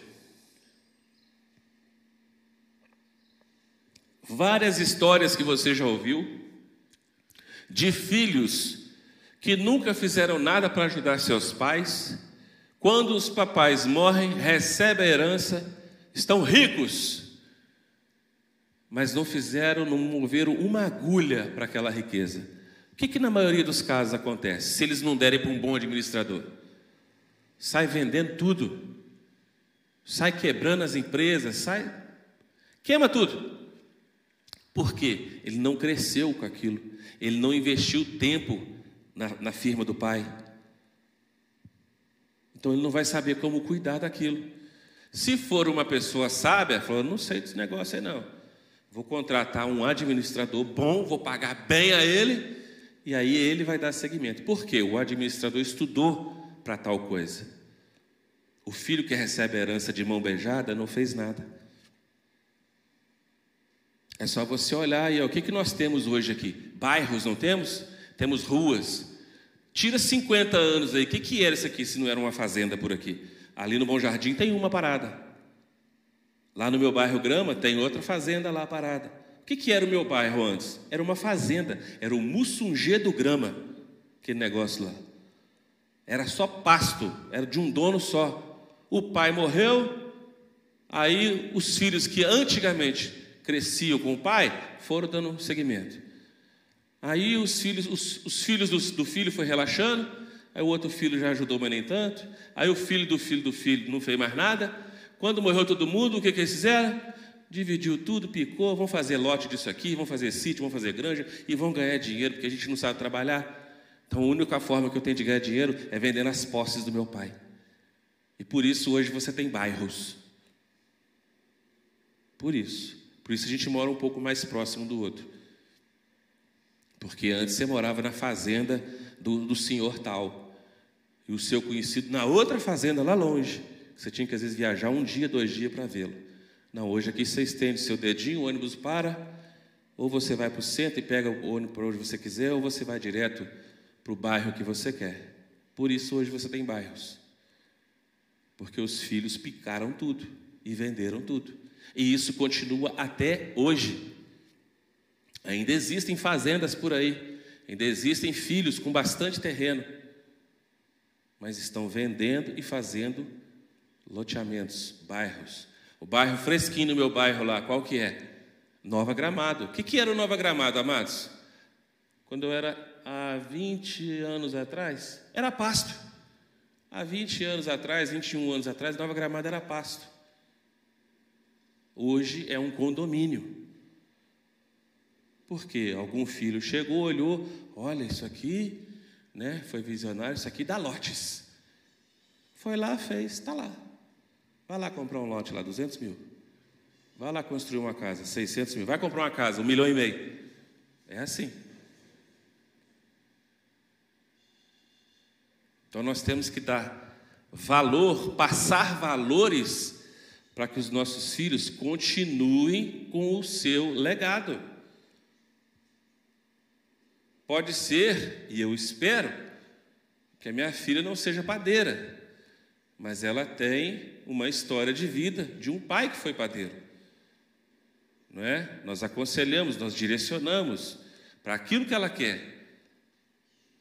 Várias histórias que você já ouviu de filhos que nunca fizeram nada para ajudar seus pais quando os papais morrem, recebem a herança, estão ricos, mas não fizeram, não moveram uma agulha para aquela riqueza. O que, que na maioria dos casos acontece? Se eles não derem para um bom administrador, sai vendendo tudo, sai quebrando as empresas, sai, queima tudo. Por quê? Ele não cresceu com aquilo, ele não investiu tempo na, na firma do pai. Então ele não vai saber como cuidar daquilo. Se for uma pessoa sábia, falou, não sei desse negócio aí não. Vou contratar um administrador bom, vou pagar bem a ele, e aí ele vai dar seguimento. Por quê? O administrador estudou para tal coisa. O filho que recebe a herança de mão beijada não fez nada. É só você olhar ó, o que, que nós temos hoje aqui? Bairros, não temos? Temos ruas. Tira 50 anos aí, o que, que era isso aqui se não era uma fazenda por aqui? Ali no Bom Jardim tem uma parada. Lá no meu bairro Grama tem outra fazenda lá parada. O que, que era o meu bairro antes? Era uma fazenda, era o Mussungê do Grama, aquele negócio lá. Era só pasto, era de um dono só. O pai morreu, aí os filhos que antigamente cresciam com o pai foram dando seguimento. Aí os filhos, os, os filhos do, do filho foi relaxando, aí o outro filho já ajudou, mas nem tanto. Aí o filho do filho do filho não fez mais nada. Quando morreu todo mundo, o que, que eles fizeram? Dividiu tudo, picou, vão fazer lote disso aqui, vão fazer sítio, vão fazer granja e vão ganhar dinheiro, porque a gente não sabe trabalhar. Então a única forma que eu tenho de ganhar dinheiro é vendendo as posses do meu pai. E por isso hoje você tem bairros. Por isso. Por isso a gente mora um pouco mais próximo do outro. Porque antes você morava na fazenda do, do senhor tal. E o seu conhecido na outra fazenda, lá longe. Você tinha que às vezes viajar um dia, dois dias para vê-lo. Não, hoje aqui você estende seu dedinho, o ônibus para, ou você vai para o centro e pega o ônibus para onde você quiser, ou você vai direto para o bairro que você quer. Por isso hoje você tem bairros. Porque os filhos picaram tudo e venderam tudo. E isso continua até hoje. Ainda existem fazendas por aí, ainda existem filhos com bastante terreno, mas estão vendendo e fazendo loteamentos, bairros. O bairro fresquinho meu bairro lá, qual que é? Nova Gramado. O que, que era o Nova Gramado, amados? Quando eu era há 20 anos atrás, era pasto. Há 20 anos atrás, 21 anos atrás, Nova Gramada era pasto. Hoje é um condomínio. Porque algum filho chegou, olhou, olha, isso aqui, né, foi visionário, isso aqui dá lotes. Foi lá, fez, está lá. Vai lá comprar um lote lá, 200 mil. Vai lá construir uma casa, 600 mil. Vai comprar uma casa, um milhão e meio. É assim. Então nós temos que dar valor, passar valores para que os nossos filhos continuem com o seu legado. Pode ser, e eu espero, que a minha filha não seja padeira, mas ela tem uma história de vida de um pai que foi padeiro. Não é? Nós aconselhamos, nós direcionamos para aquilo que ela quer.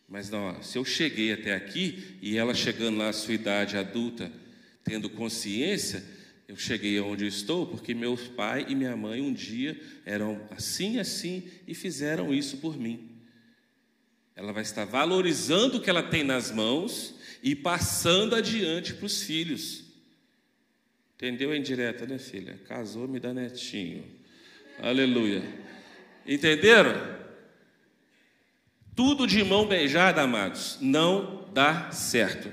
Mas não, se eu cheguei até aqui e ela chegando lá à sua idade adulta, tendo consciência, eu cheguei aonde eu estou porque meu pai e minha mãe um dia eram assim, assim e fizeram isso por mim. Ela vai estar valorizando o que ela tem nas mãos e passando adiante para os filhos. Entendeu a indireta, né, filha? Casou, me dá netinho. Aleluia. Entenderam? Tudo de mão beijada, amados, não dá certo.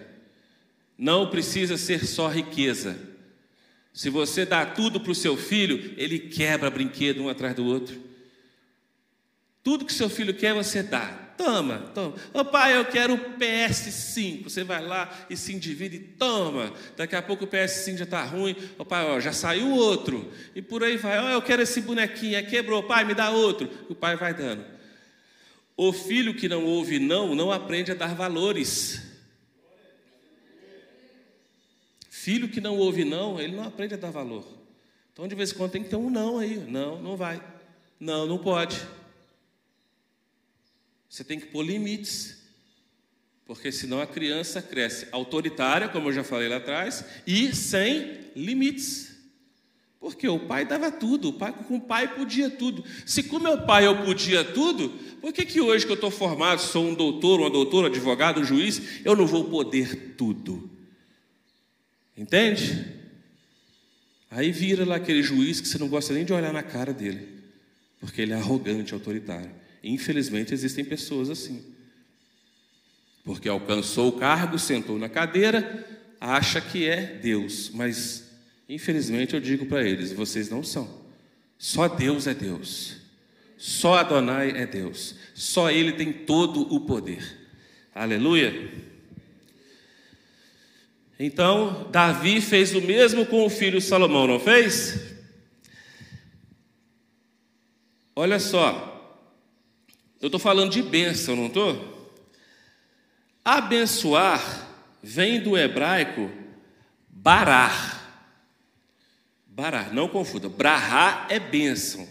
Não precisa ser só riqueza. Se você dá tudo para o seu filho, ele quebra brinquedo um atrás do outro. Tudo que seu filho quer, você dá. Toma, toma. Ô pai, eu quero o PS5. Você vai lá e se endivida e toma. Daqui a pouco o PS5 já está ruim. Ô pai, ó, já saiu outro. E por aí vai. Ó, eu quero esse bonequinho. É, quebrou. Pai, me dá outro. O pai vai dando. O filho que não ouve não, não aprende a dar valores. Filho que não ouve não, ele não aprende a dar valor. Então, de vez em quando tem que ter um não aí. Não, não vai. Não, não pode. Você tem que pôr limites. Porque senão a criança cresce autoritária, como eu já falei lá atrás, e sem limites. Porque o pai dava tudo, o pai, com o pai podia tudo. Se com meu pai eu podia tudo, por que, que hoje que eu estou formado, sou um doutor, uma doutora, advogado, um juiz, eu não vou poder tudo? Entende? Aí vira lá aquele juiz que você não gosta nem de olhar na cara dele, porque ele é arrogante, autoritário. Infelizmente existem pessoas assim. Porque alcançou o cargo, sentou na cadeira, acha que é Deus, mas Infelizmente eu digo para eles: vocês não são. Só Deus é Deus. Só Adonai é Deus. Só Ele tem todo o poder. Aleluia. Então, Davi fez o mesmo com o filho Salomão, não fez? Olha só, eu estou falando de bênção, não estou? Abençoar vem do hebraico barar. Barar, não confunda. Brahá é bênção.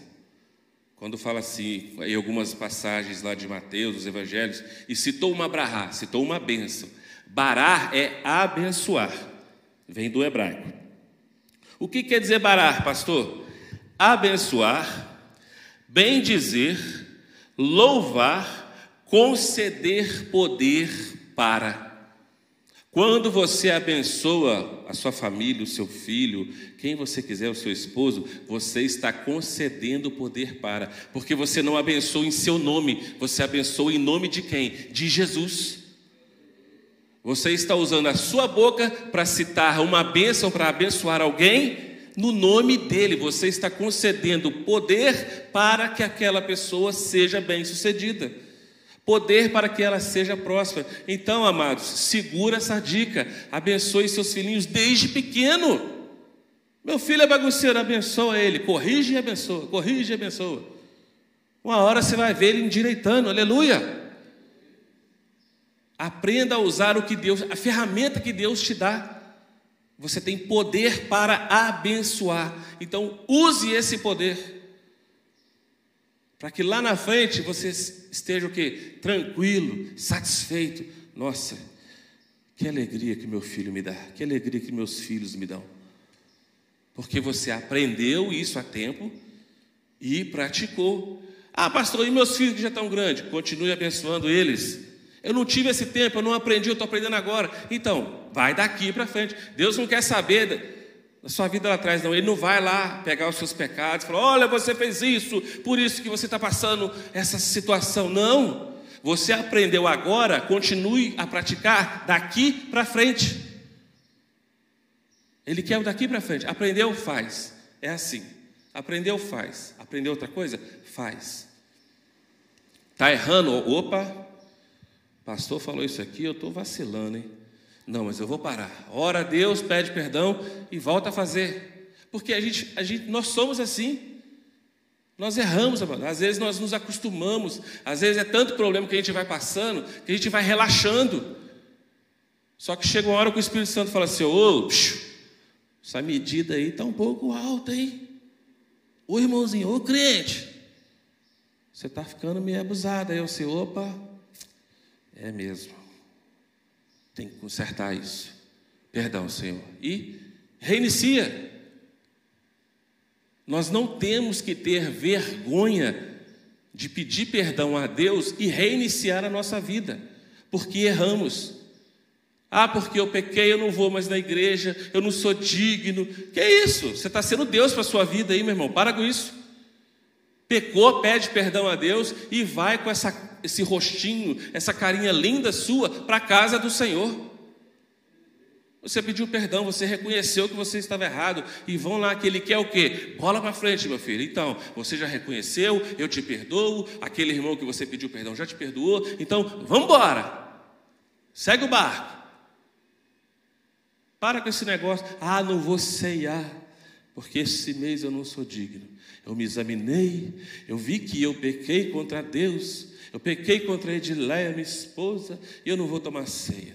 Quando fala assim, em algumas passagens lá de Mateus, dos evangelhos, e citou uma brahá, citou uma bênção. Barar é abençoar, vem do hebraico. O que quer dizer barar, pastor? Abençoar, bem dizer, louvar, conceder poder para. Quando você abençoa a sua família, o seu filho, quem você quiser, o seu esposo, você está concedendo poder para, porque você não abençoa em seu nome, você abençoa em nome de quem? De Jesus. Você está usando a sua boca para citar uma bênção, para abençoar alguém, no nome dele, você está concedendo poder para que aquela pessoa seja bem-sucedida. Poder para que ela seja próspera. Então, amados, segura essa dica. Abençoe seus filhinhos desde pequeno. Meu filho é bagunceiro, abençoa ele. Corrige e abençoa. Corrige e abençoa. Uma hora você vai ver ele endireitando. Aleluia. Aprenda a usar o que Deus, a ferramenta que Deus te dá. Você tem poder para abençoar. Então, use esse poder. Para que lá na frente você esteja o quê? Tranquilo, satisfeito. Nossa, que alegria que meu filho me dá. Que alegria que meus filhos me dão. Porque você aprendeu isso a tempo e praticou. Ah, pastor, e meus filhos que já estão grandes? Continue abençoando eles eu não tive esse tempo, eu não aprendi, eu estou aprendendo agora. Então, vai daqui para frente. Deus não quer saber da sua vida lá atrás, não. Ele não vai lá pegar os seus pecados e falar: olha, você fez isso, por isso que você está passando essa situação. Não. Você aprendeu agora, continue a praticar daqui para frente. Ele quer daqui para frente. Aprendeu, faz. É assim. Aprendeu, faz. Aprendeu outra coisa? Faz. Está errando? Opa, Pastor falou isso aqui, eu estou vacilando, hein? Não, mas eu vou parar. Ora a Deus, pede perdão e volta a fazer. Porque a gente, a gente, nós somos assim. Nós erramos, amado. Às vezes nós nos acostumamos. Às vezes é tanto problema que a gente vai passando que a gente vai relaxando. Só que chega uma hora que o Espírito Santo fala assim: ô, essa medida aí está um pouco alta, hein? Ô irmãozinho, ô crente, você está ficando meio abusado. Aí eu sei, opa, é mesmo. Tem que consertar isso. Perdão, Senhor. E reinicia. Nós não temos que ter vergonha de pedir perdão a Deus e reiniciar a nossa vida, porque erramos. Ah, porque eu pequei, eu não vou mais na igreja, eu não sou digno. Que isso? Você está sendo Deus para a sua vida aí, meu irmão. Para com isso. Pecou, pede perdão a Deus e vai com essa esse rostinho, essa carinha linda sua para a casa do Senhor. Você pediu perdão, você reconheceu que você estava errado e vão lá que ele quer o quê? Bola para frente, meu filho. Então, você já reconheceu, eu te perdoo, aquele irmão que você pediu perdão já te perdoou, então vamos embora. Segue o barco. Para com esse negócio. Ah, não vou ceiar, porque esse mês eu não sou digno. Eu me examinei, eu vi que eu pequei contra Deus, eu pequei contra Edileia, minha esposa, e eu não vou tomar ceia.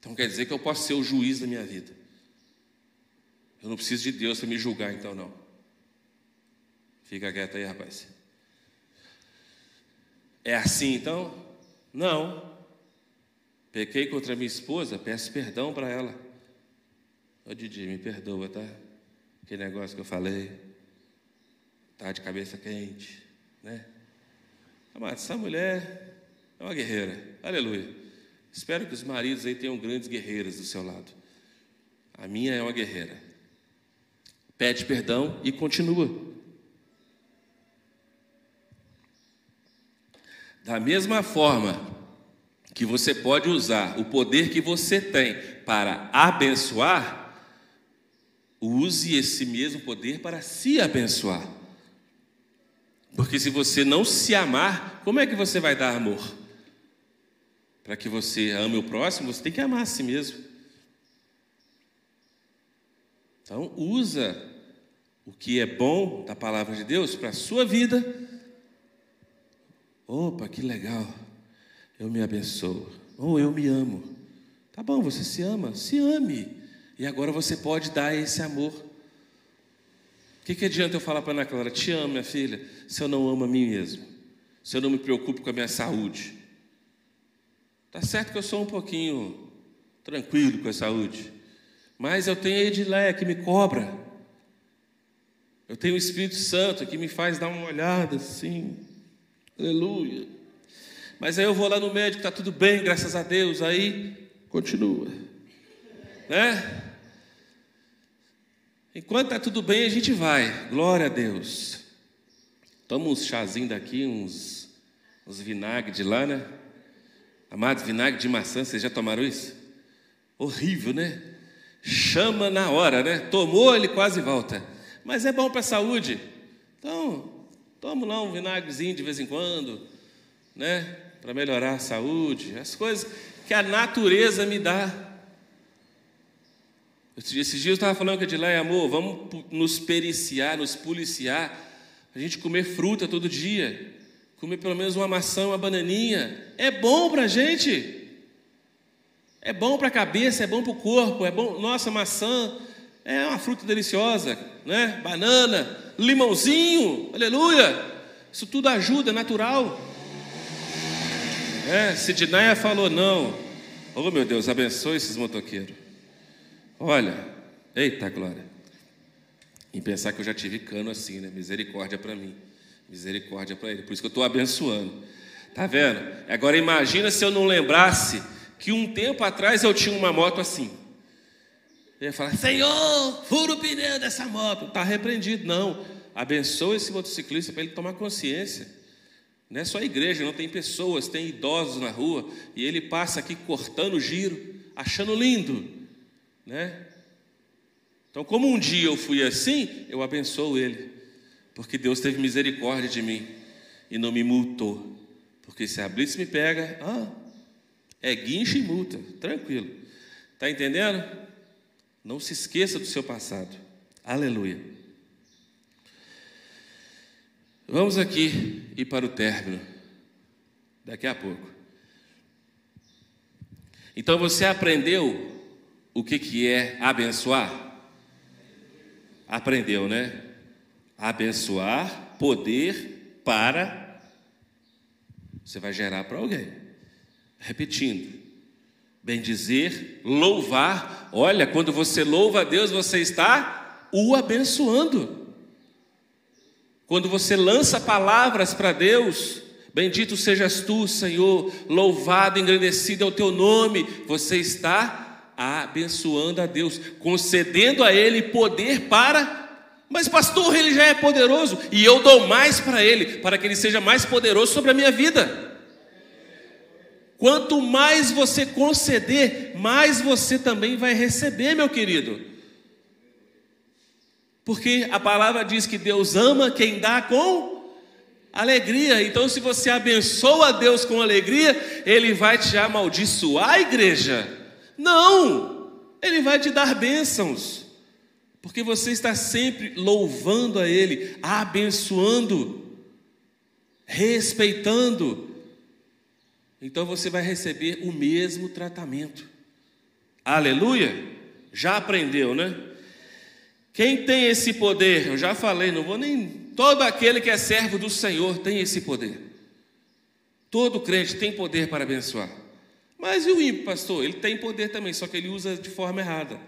Então quer dizer que eu posso ser o juiz da minha vida. Eu não preciso de Deus para me julgar, então não. Fica quieto aí, rapaz. É assim então? Não. Pequei contra minha esposa, peço perdão para ela. Ô Didi, me perdoa, tá? Que negócio que eu falei. Tá de cabeça quente né? Amado, essa mulher é uma guerreira, aleluia. Espero que os maridos aí tenham grandes guerreiras do seu lado. A minha é uma guerreira. Pede perdão e continua. Da mesma forma que você pode usar o poder que você tem para abençoar, use esse mesmo poder para se abençoar. Porque se você não se amar, como é que você vai dar amor? para que você ame o próximo, você tem que amar a si mesmo. Então, usa o que é bom da palavra de Deus para a sua vida. Opa, que legal. Eu me abençoo. Ou oh, eu me amo. Tá bom, você se ama, se ame. E agora você pode dar esse amor. O que, que adianta eu falar para Ana Clara, te amo, minha filha, se eu não amo a mim mesmo? Se eu não me preocupo com a minha saúde? Tá certo que eu sou um pouquinho tranquilo com a saúde, mas eu tenho a Edileia que me cobra. Eu tenho o Espírito Santo que me faz dar uma olhada assim. Aleluia. Mas aí eu vou lá no médico, está tudo bem, graças a Deus. Aí continua. Né? Enquanto está tudo bem, a gente vai. Glória a Deus. Toma uns chazinhos daqui, uns, uns vinagre de lá, né? Amados, vinagre de maçã, vocês já tomaram isso? Horrível, né? Chama na hora, né? Tomou, ele quase volta. Mas é bom para a saúde. Então, toma lá um vinagrezinho de vez em quando, né? Para melhorar a saúde, as coisas que a natureza me dá. Esses dias eu estava falando com a Edileia, amor, vamos nos periciar, nos policiar, a gente comer fruta todo dia, comer pelo menos uma maçã, uma bananinha, é bom para a gente. É bom para a cabeça, é bom para o corpo, é bom. Nossa, maçã é uma fruta deliciosa, né? Banana, limãozinho, aleluia. Isso tudo ajuda, é natural. É, Sidneia falou não. Oh meu Deus, abençoe esses motoqueiros. Olha, eita glória. Em pensar que eu já tive cano assim, né? Misericórdia para mim. Misericórdia para ele. Por isso que eu estou abençoando. Tá vendo? Agora imagina se eu não lembrasse que um tempo atrás eu tinha uma moto assim. Eu ia falar, Senhor, fura o pneu dessa moto. Está repreendido. Não. Abençoe esse motociclista para ele tomar consciência. Não é só a igreja, não tem pessoas, tem idosos na rua, e ele passa aqui cortando o giro, achando lindo, né? Então, como um dia eu fui assim, eu abençoo ele, porque Deus teve misericórdia de mim e não me multou. Porque se a blitz me pega, ah, é guincho e multa, tranquilo. Está entendendo? Não se esqueça do seu passado. Aleluia. Vamos aqui ir para o término, daqui a pouco. Então você aprendeu o que, que é abençoar? Aprendeu, né? Abençoar, poder para. Você vai gerar para alguém. Repetindo. Bem dizer, louvar. Olha, quando você louva a Deus, você está o abençoando. Quando você lança palavras para Deus, bendito sejas tu, Senhor, louvado, engrandecido é o teu nome, você está abençoando a Deus, concedendo a Ele poder para. Mas, pastor, Ele já é poderoso e eu dou mais para Ele, para que Ele seja mais poderoso sobre a minha vida. Quanto mais você conceder, mais você também vai receber, meu querido. Porque a palavra diz que Deus ama quem dá com alegria. Então, se você abençoa Deus com alegria, Ele vai te amaldiçoar, igreja? Não! Ele vai te dar bênçãos. Porque você está sempre louvando a Ele, abençoando, respeitando. Então você vai receber o mesmo tratamento. Aleluia? Já aprendeu, né? Quem tem esse poder? Eu já falei, não vou nem. Todo aquele que é servo do Senhor tem esse poder. Todo crente tem poder para abençoar. Mas e o ímpio, pastor? Ele tem poder também, só que ele usa de forma errada.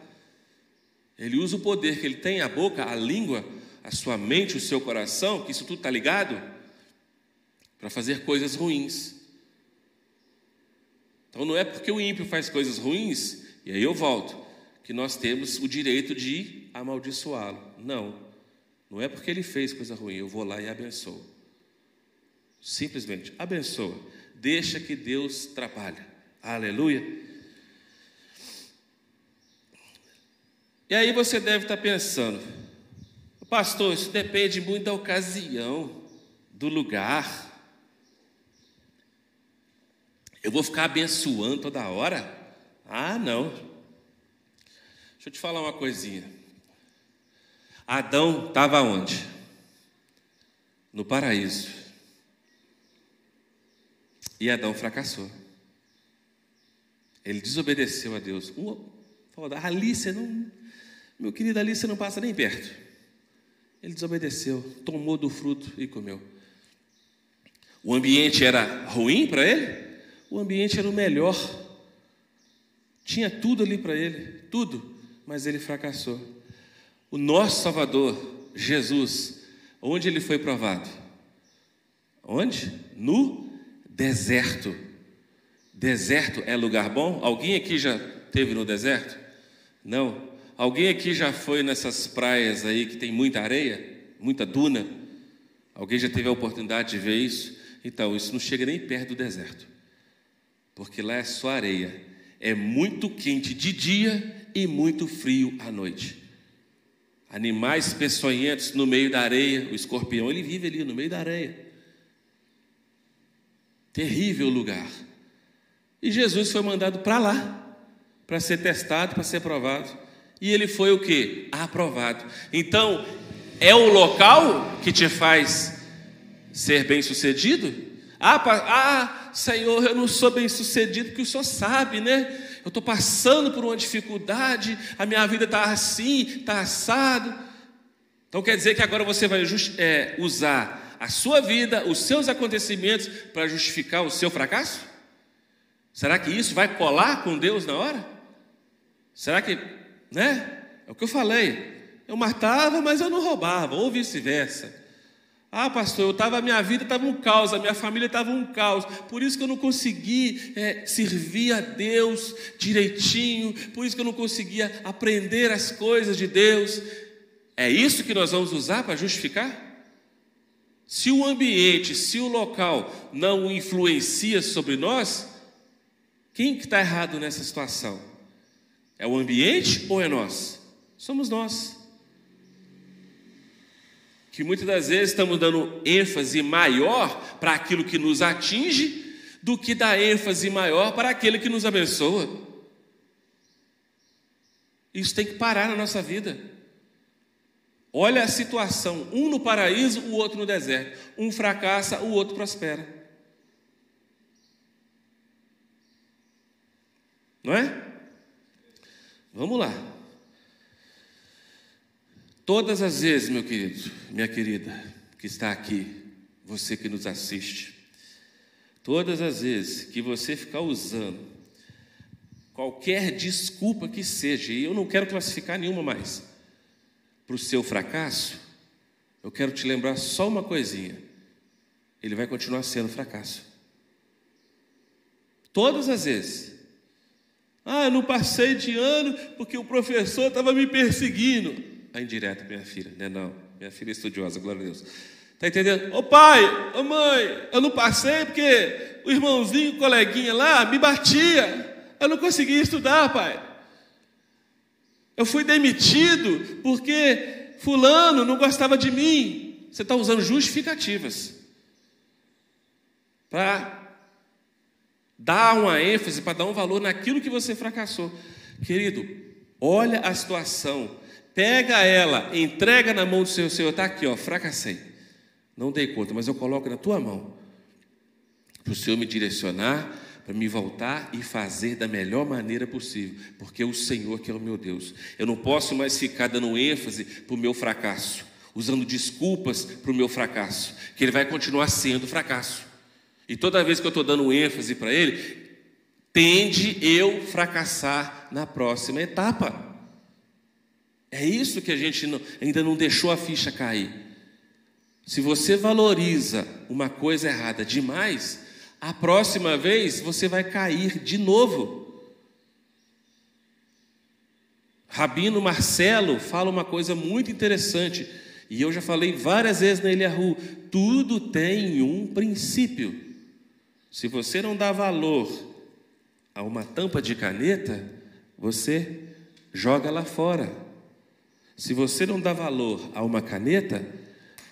Ele usa o poder que ele tem, a boca, a língua, a sua mente, o seu coração, que isso tudo está ligado, para fazer coisas ruins. Então não é porque o ímpio faz coisas ruins, e aí eu volto, que nós temos o direito de amaldiçoá-lo. Não, não é porque ele fez coisa ruim, eu vou lá e abençoo. Simplesmente abençoa, deixa que Deus trabalhe. Aleluia. E aí você deve estar pensando, pastor, isso depende muito da ocasião, do lugar. Eu vou ficar abençoando toda hora? Ah, não. Deixa eu te falar uma coisinha. Adão estava onde? No paraíso. E Adão fracassou. Ele desobedeceu a Deus. falou, Alice, não, meu querido Alice não passa nem perto. Ele desobedeceu, tomou do fruto e comeu. O ambiente era ruim para ele? O ambiente era o melhor. Tinha tudo ali para ele, tudo, mas ele fracassou. O nosso Salvador, Jesus, onde ele foi provado? Onde? No deserto. Deserto é lugar bom? Alguém aqui já teve no deserto? Não. Alguém aqui já foi nessas praias aí que tem muita areia, muita duna? Alguém já teve a oportunidade de ver isso? Então, isso não chega nem perto do deserto, porque lá é só areia. É muito quente de dia e muito frio à noite. Animais peçonhentos no meio da areia, o escorpião, ele vive ali no meio da areia. Terrível lugar. E Jesus foi mandado para lá, para ser testado, para ser provado. E ele foi o que? Aprovado. Então, é o local que te faz ser bem sucedido? Ah, ah, Senhor, eu não sou bem sucedido, porque o Senhor sabe, né? Eu estou passando por uma dificuldade, a minha vida está assim, está assado. Então quer dizer que agora você vai é, usar a sua vida, os seus acontecimentos, para justificar o seu fracasso? Será que isso vai colar com Deus na hora? Será que né? É o que eu falei. Eu matava, mas eu não roubava, ou vice-versa. Ah, pastor, eu tava, minha vida estava um caos, a minha família estava um caos, por isso que eu não consegui é, servir a Deus direitinho, por isso que eu não conseguia aprender as coisas de Deus. É isso que nós vamos usar para justificar? Se o ambiente, se o local não influencia sobre nós, quem que está errado nessa situação? É o ambiente ou é nós? Somos nós. Que muitas das vezes estamos dando ênfase maior para aquilo que nos atinge do que dar ênfase maior para aquele que nos abençoa. Isso tem que parar na nossa vida. Olha a situação: um no paraíso, o outro no deserto. Um fracassa, o outro prospera. Não é? Vamos lá. Todas as vezes, meu querido, minha querida, que está aqui, você que nos assiste, todas as vezes que você ficar usando qualquer desculpa que seja, e eu não quero classificar nenhuma mais, para o seu fracasso, eu quero te lembrar só uma coisinha: ele vai continuar sendo fracasso. Todas as vezes. Ah, eu não passei de ano porque o professor estava me perseguindo. A indireta, minha filha, né? Não, minha filha é estudiosa, glória a Deus. Está entendendo? Ô pai, ô mãe, eu não passei porque o irmãozinho, o coleguinha lá, me batia. Eu não conseguia estudar, pai. Eu fui demitido porque fulano não gostava de mim. Você está usando justificativas para Dá uma ênfase para dar um valor naquilo que você fracassou. Querido, olha a situação, pega ela, entrega na mão do Senhor, Senhor, está aqui, ó, fracassei. Não dei conta, mas eu coloco na tua mão. Para o Senhor me direcionar, para me voltar e fazer da melhor maneira possível, porque é o Senhor que é o meu Deus. Eu não posso mais ficar dando ênfase para o meu fracasso, usando desculpas para o meu fracasso, que ele vai continuar sendo fracasso. E toda vez que eu estou dando ênfase para ele, tende eu fracassar na próxima etapa. É isso que a gente não, ainda não deixou a ficha cair. Se você valoriza uma coisa errada demais, a próxima vez você vai cair de novo. Rabino Marcelo fala uma coisa muito interessante, e eu já falei várias vezes na Eliahu: tudo tem um princípio. Se você não dá valor a uma tampa de caneta, você joga lá fora. Se você não dá valor a uma caneta,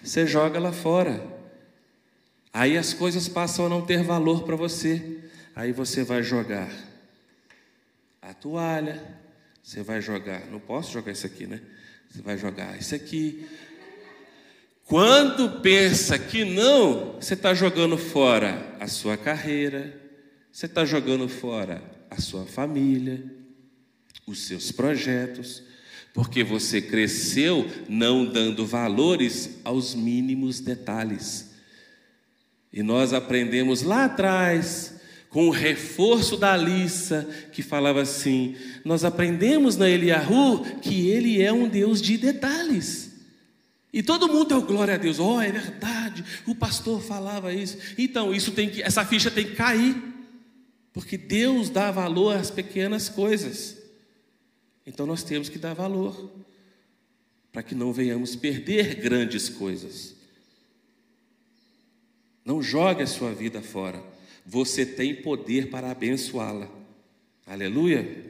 você joga lá fora. Aí as coisas passam a não ter valor para você. Aí você vai jogar a toalha, você vai jogar, não posso jogar isso aqui, né? Você vai jogar isso aqui. Quando pensa que não, você está jogando fora a sua carreira, você está jogando fora a sua família, os seus projetos, porque você cresceu não dando valores aos mínimos detalhes. E nós aprendemos lá atrás, com o reforço da Alissa, que falava assim: nós aprendemos na Eliahu que ele é um Deus de detalhes. E todo mundo deu glória a Deus. Oh, é verdade. O pastor falava isso. Então, isso tem que, essa ficha tem que cair. Porque Deus dá valor às pequenas coisas. Então nós temos que dar valor para que não venhamos perder grandes coisas. Não jogue a sua vida fora. Você tem poder para abençoá-la. Aleluia.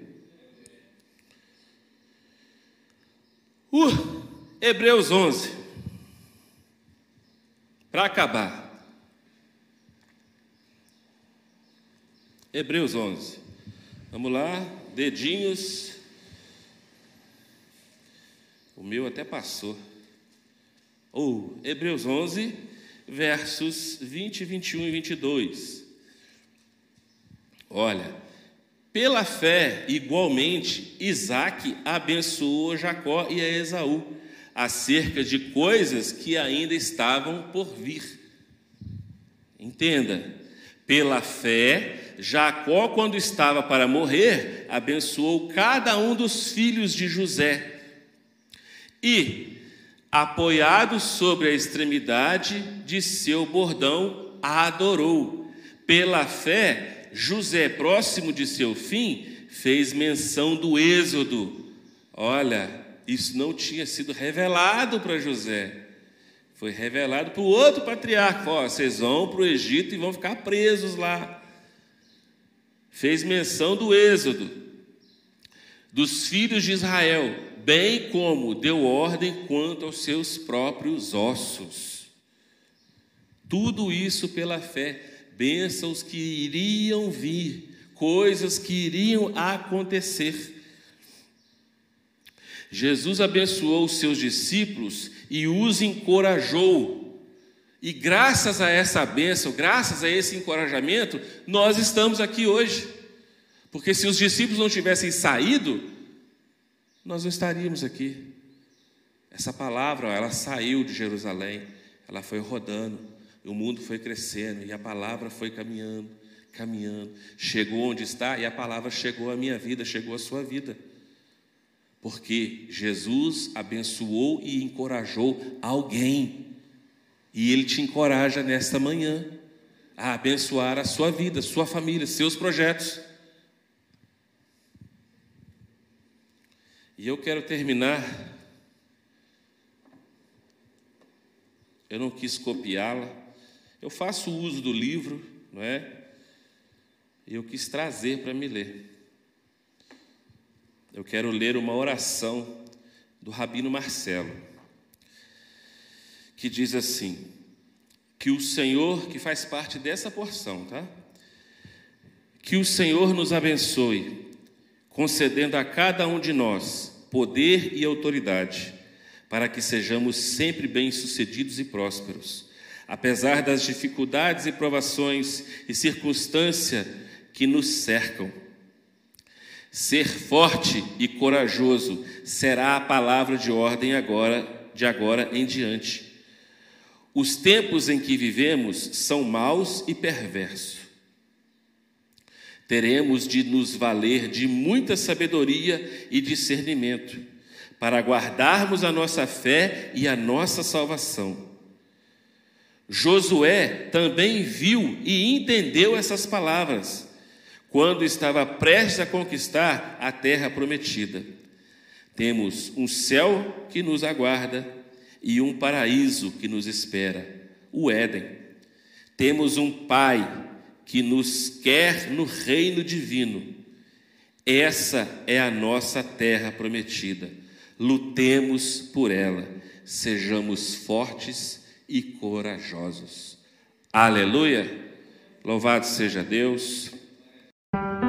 Uh, Hebreus 11. Para acabar. Hebreus 11. Vamos lá, dedinhos. O meu até passou. Ou, oh, Hebreus 11, versos 20, 21 e 22. Olha, pela fé, igualmente, Isaac abençoou Jacó e a Esaú, acerca de coisas que ainda estavam por vir. Entenda, pela fé, Jacó, quando estava para morrer, abençoou cada um dos filhos de José. E, apoiado sobre a extremidade de seu bordão, a adorou. Pela fé, José, próximo de seu fim, fez menção do Êxodo. Olha, isso não tinha sido revelado para José. Foi revelado para o outro patriarca. Vocês vão para o Egito e vão ficar presos lá. Fez menção do Êxodo, dos filhos de Israel, bem como deu ordem quanto aos seus próprios ossos. Tudo isso pela fé bênçãos que iriam vir, coisas que iriam acontecer. Jesus abençoou os seus discípulos e os encorajou. E graças a essa bênção, graças a esse encorajamento, nós estamos aqui hoje. Porque se os discípulos não tivessem saído, nós não estaríamos aqui. Essa palavra, ela saiu de Jerusalém, ela foi rodando o mundo foi crescendo e a palavra foi caminhando, caminhando. Chegou onde está e a palavra chegou à minha vida, chegou à sua vida. Porque Jesus abençoou e encorajou alguém. E Ele te encoraja nesta manhã a abençoar a sua vida, sua família, seus projetos. E eu quero terminar. Eu não quis copiá-la, eu faço uso do livro, não é? E eu quis trazer para me ler. Eu quero ler uma oração do Rabino Marcelo, que diz assim: que o Senhor, que faz parte dessa porção, tá? Que o Senhor nos abençoe, concedendo a cada um de nós poder e autoridade, para que sejamos sempre bem-sucedidos e prósperos apesar das dificuldades e provações e circunstâncias que nos cercam. Ser forte e corajoso será a palavra de ordem agora, de agora em diante. Os tempos em que vivemos são maus e perversos. Teremos de nos valer de muita sabedoria e discernimento para guardarmos a nossa fé e a nossa salvação Josué também viu e entendeu essas palavras quando estava prestes a conquistar a terra prometida. Temos um céu que nos aguarda e um paraíso que nos espera, o Éden. Temos um Pai que nos quer no reino divino. Essa é a nossa terra prometida. Lutemos por ela, sejamos fortes e corajosos. Aleluia! Louvado seja Deus. thank you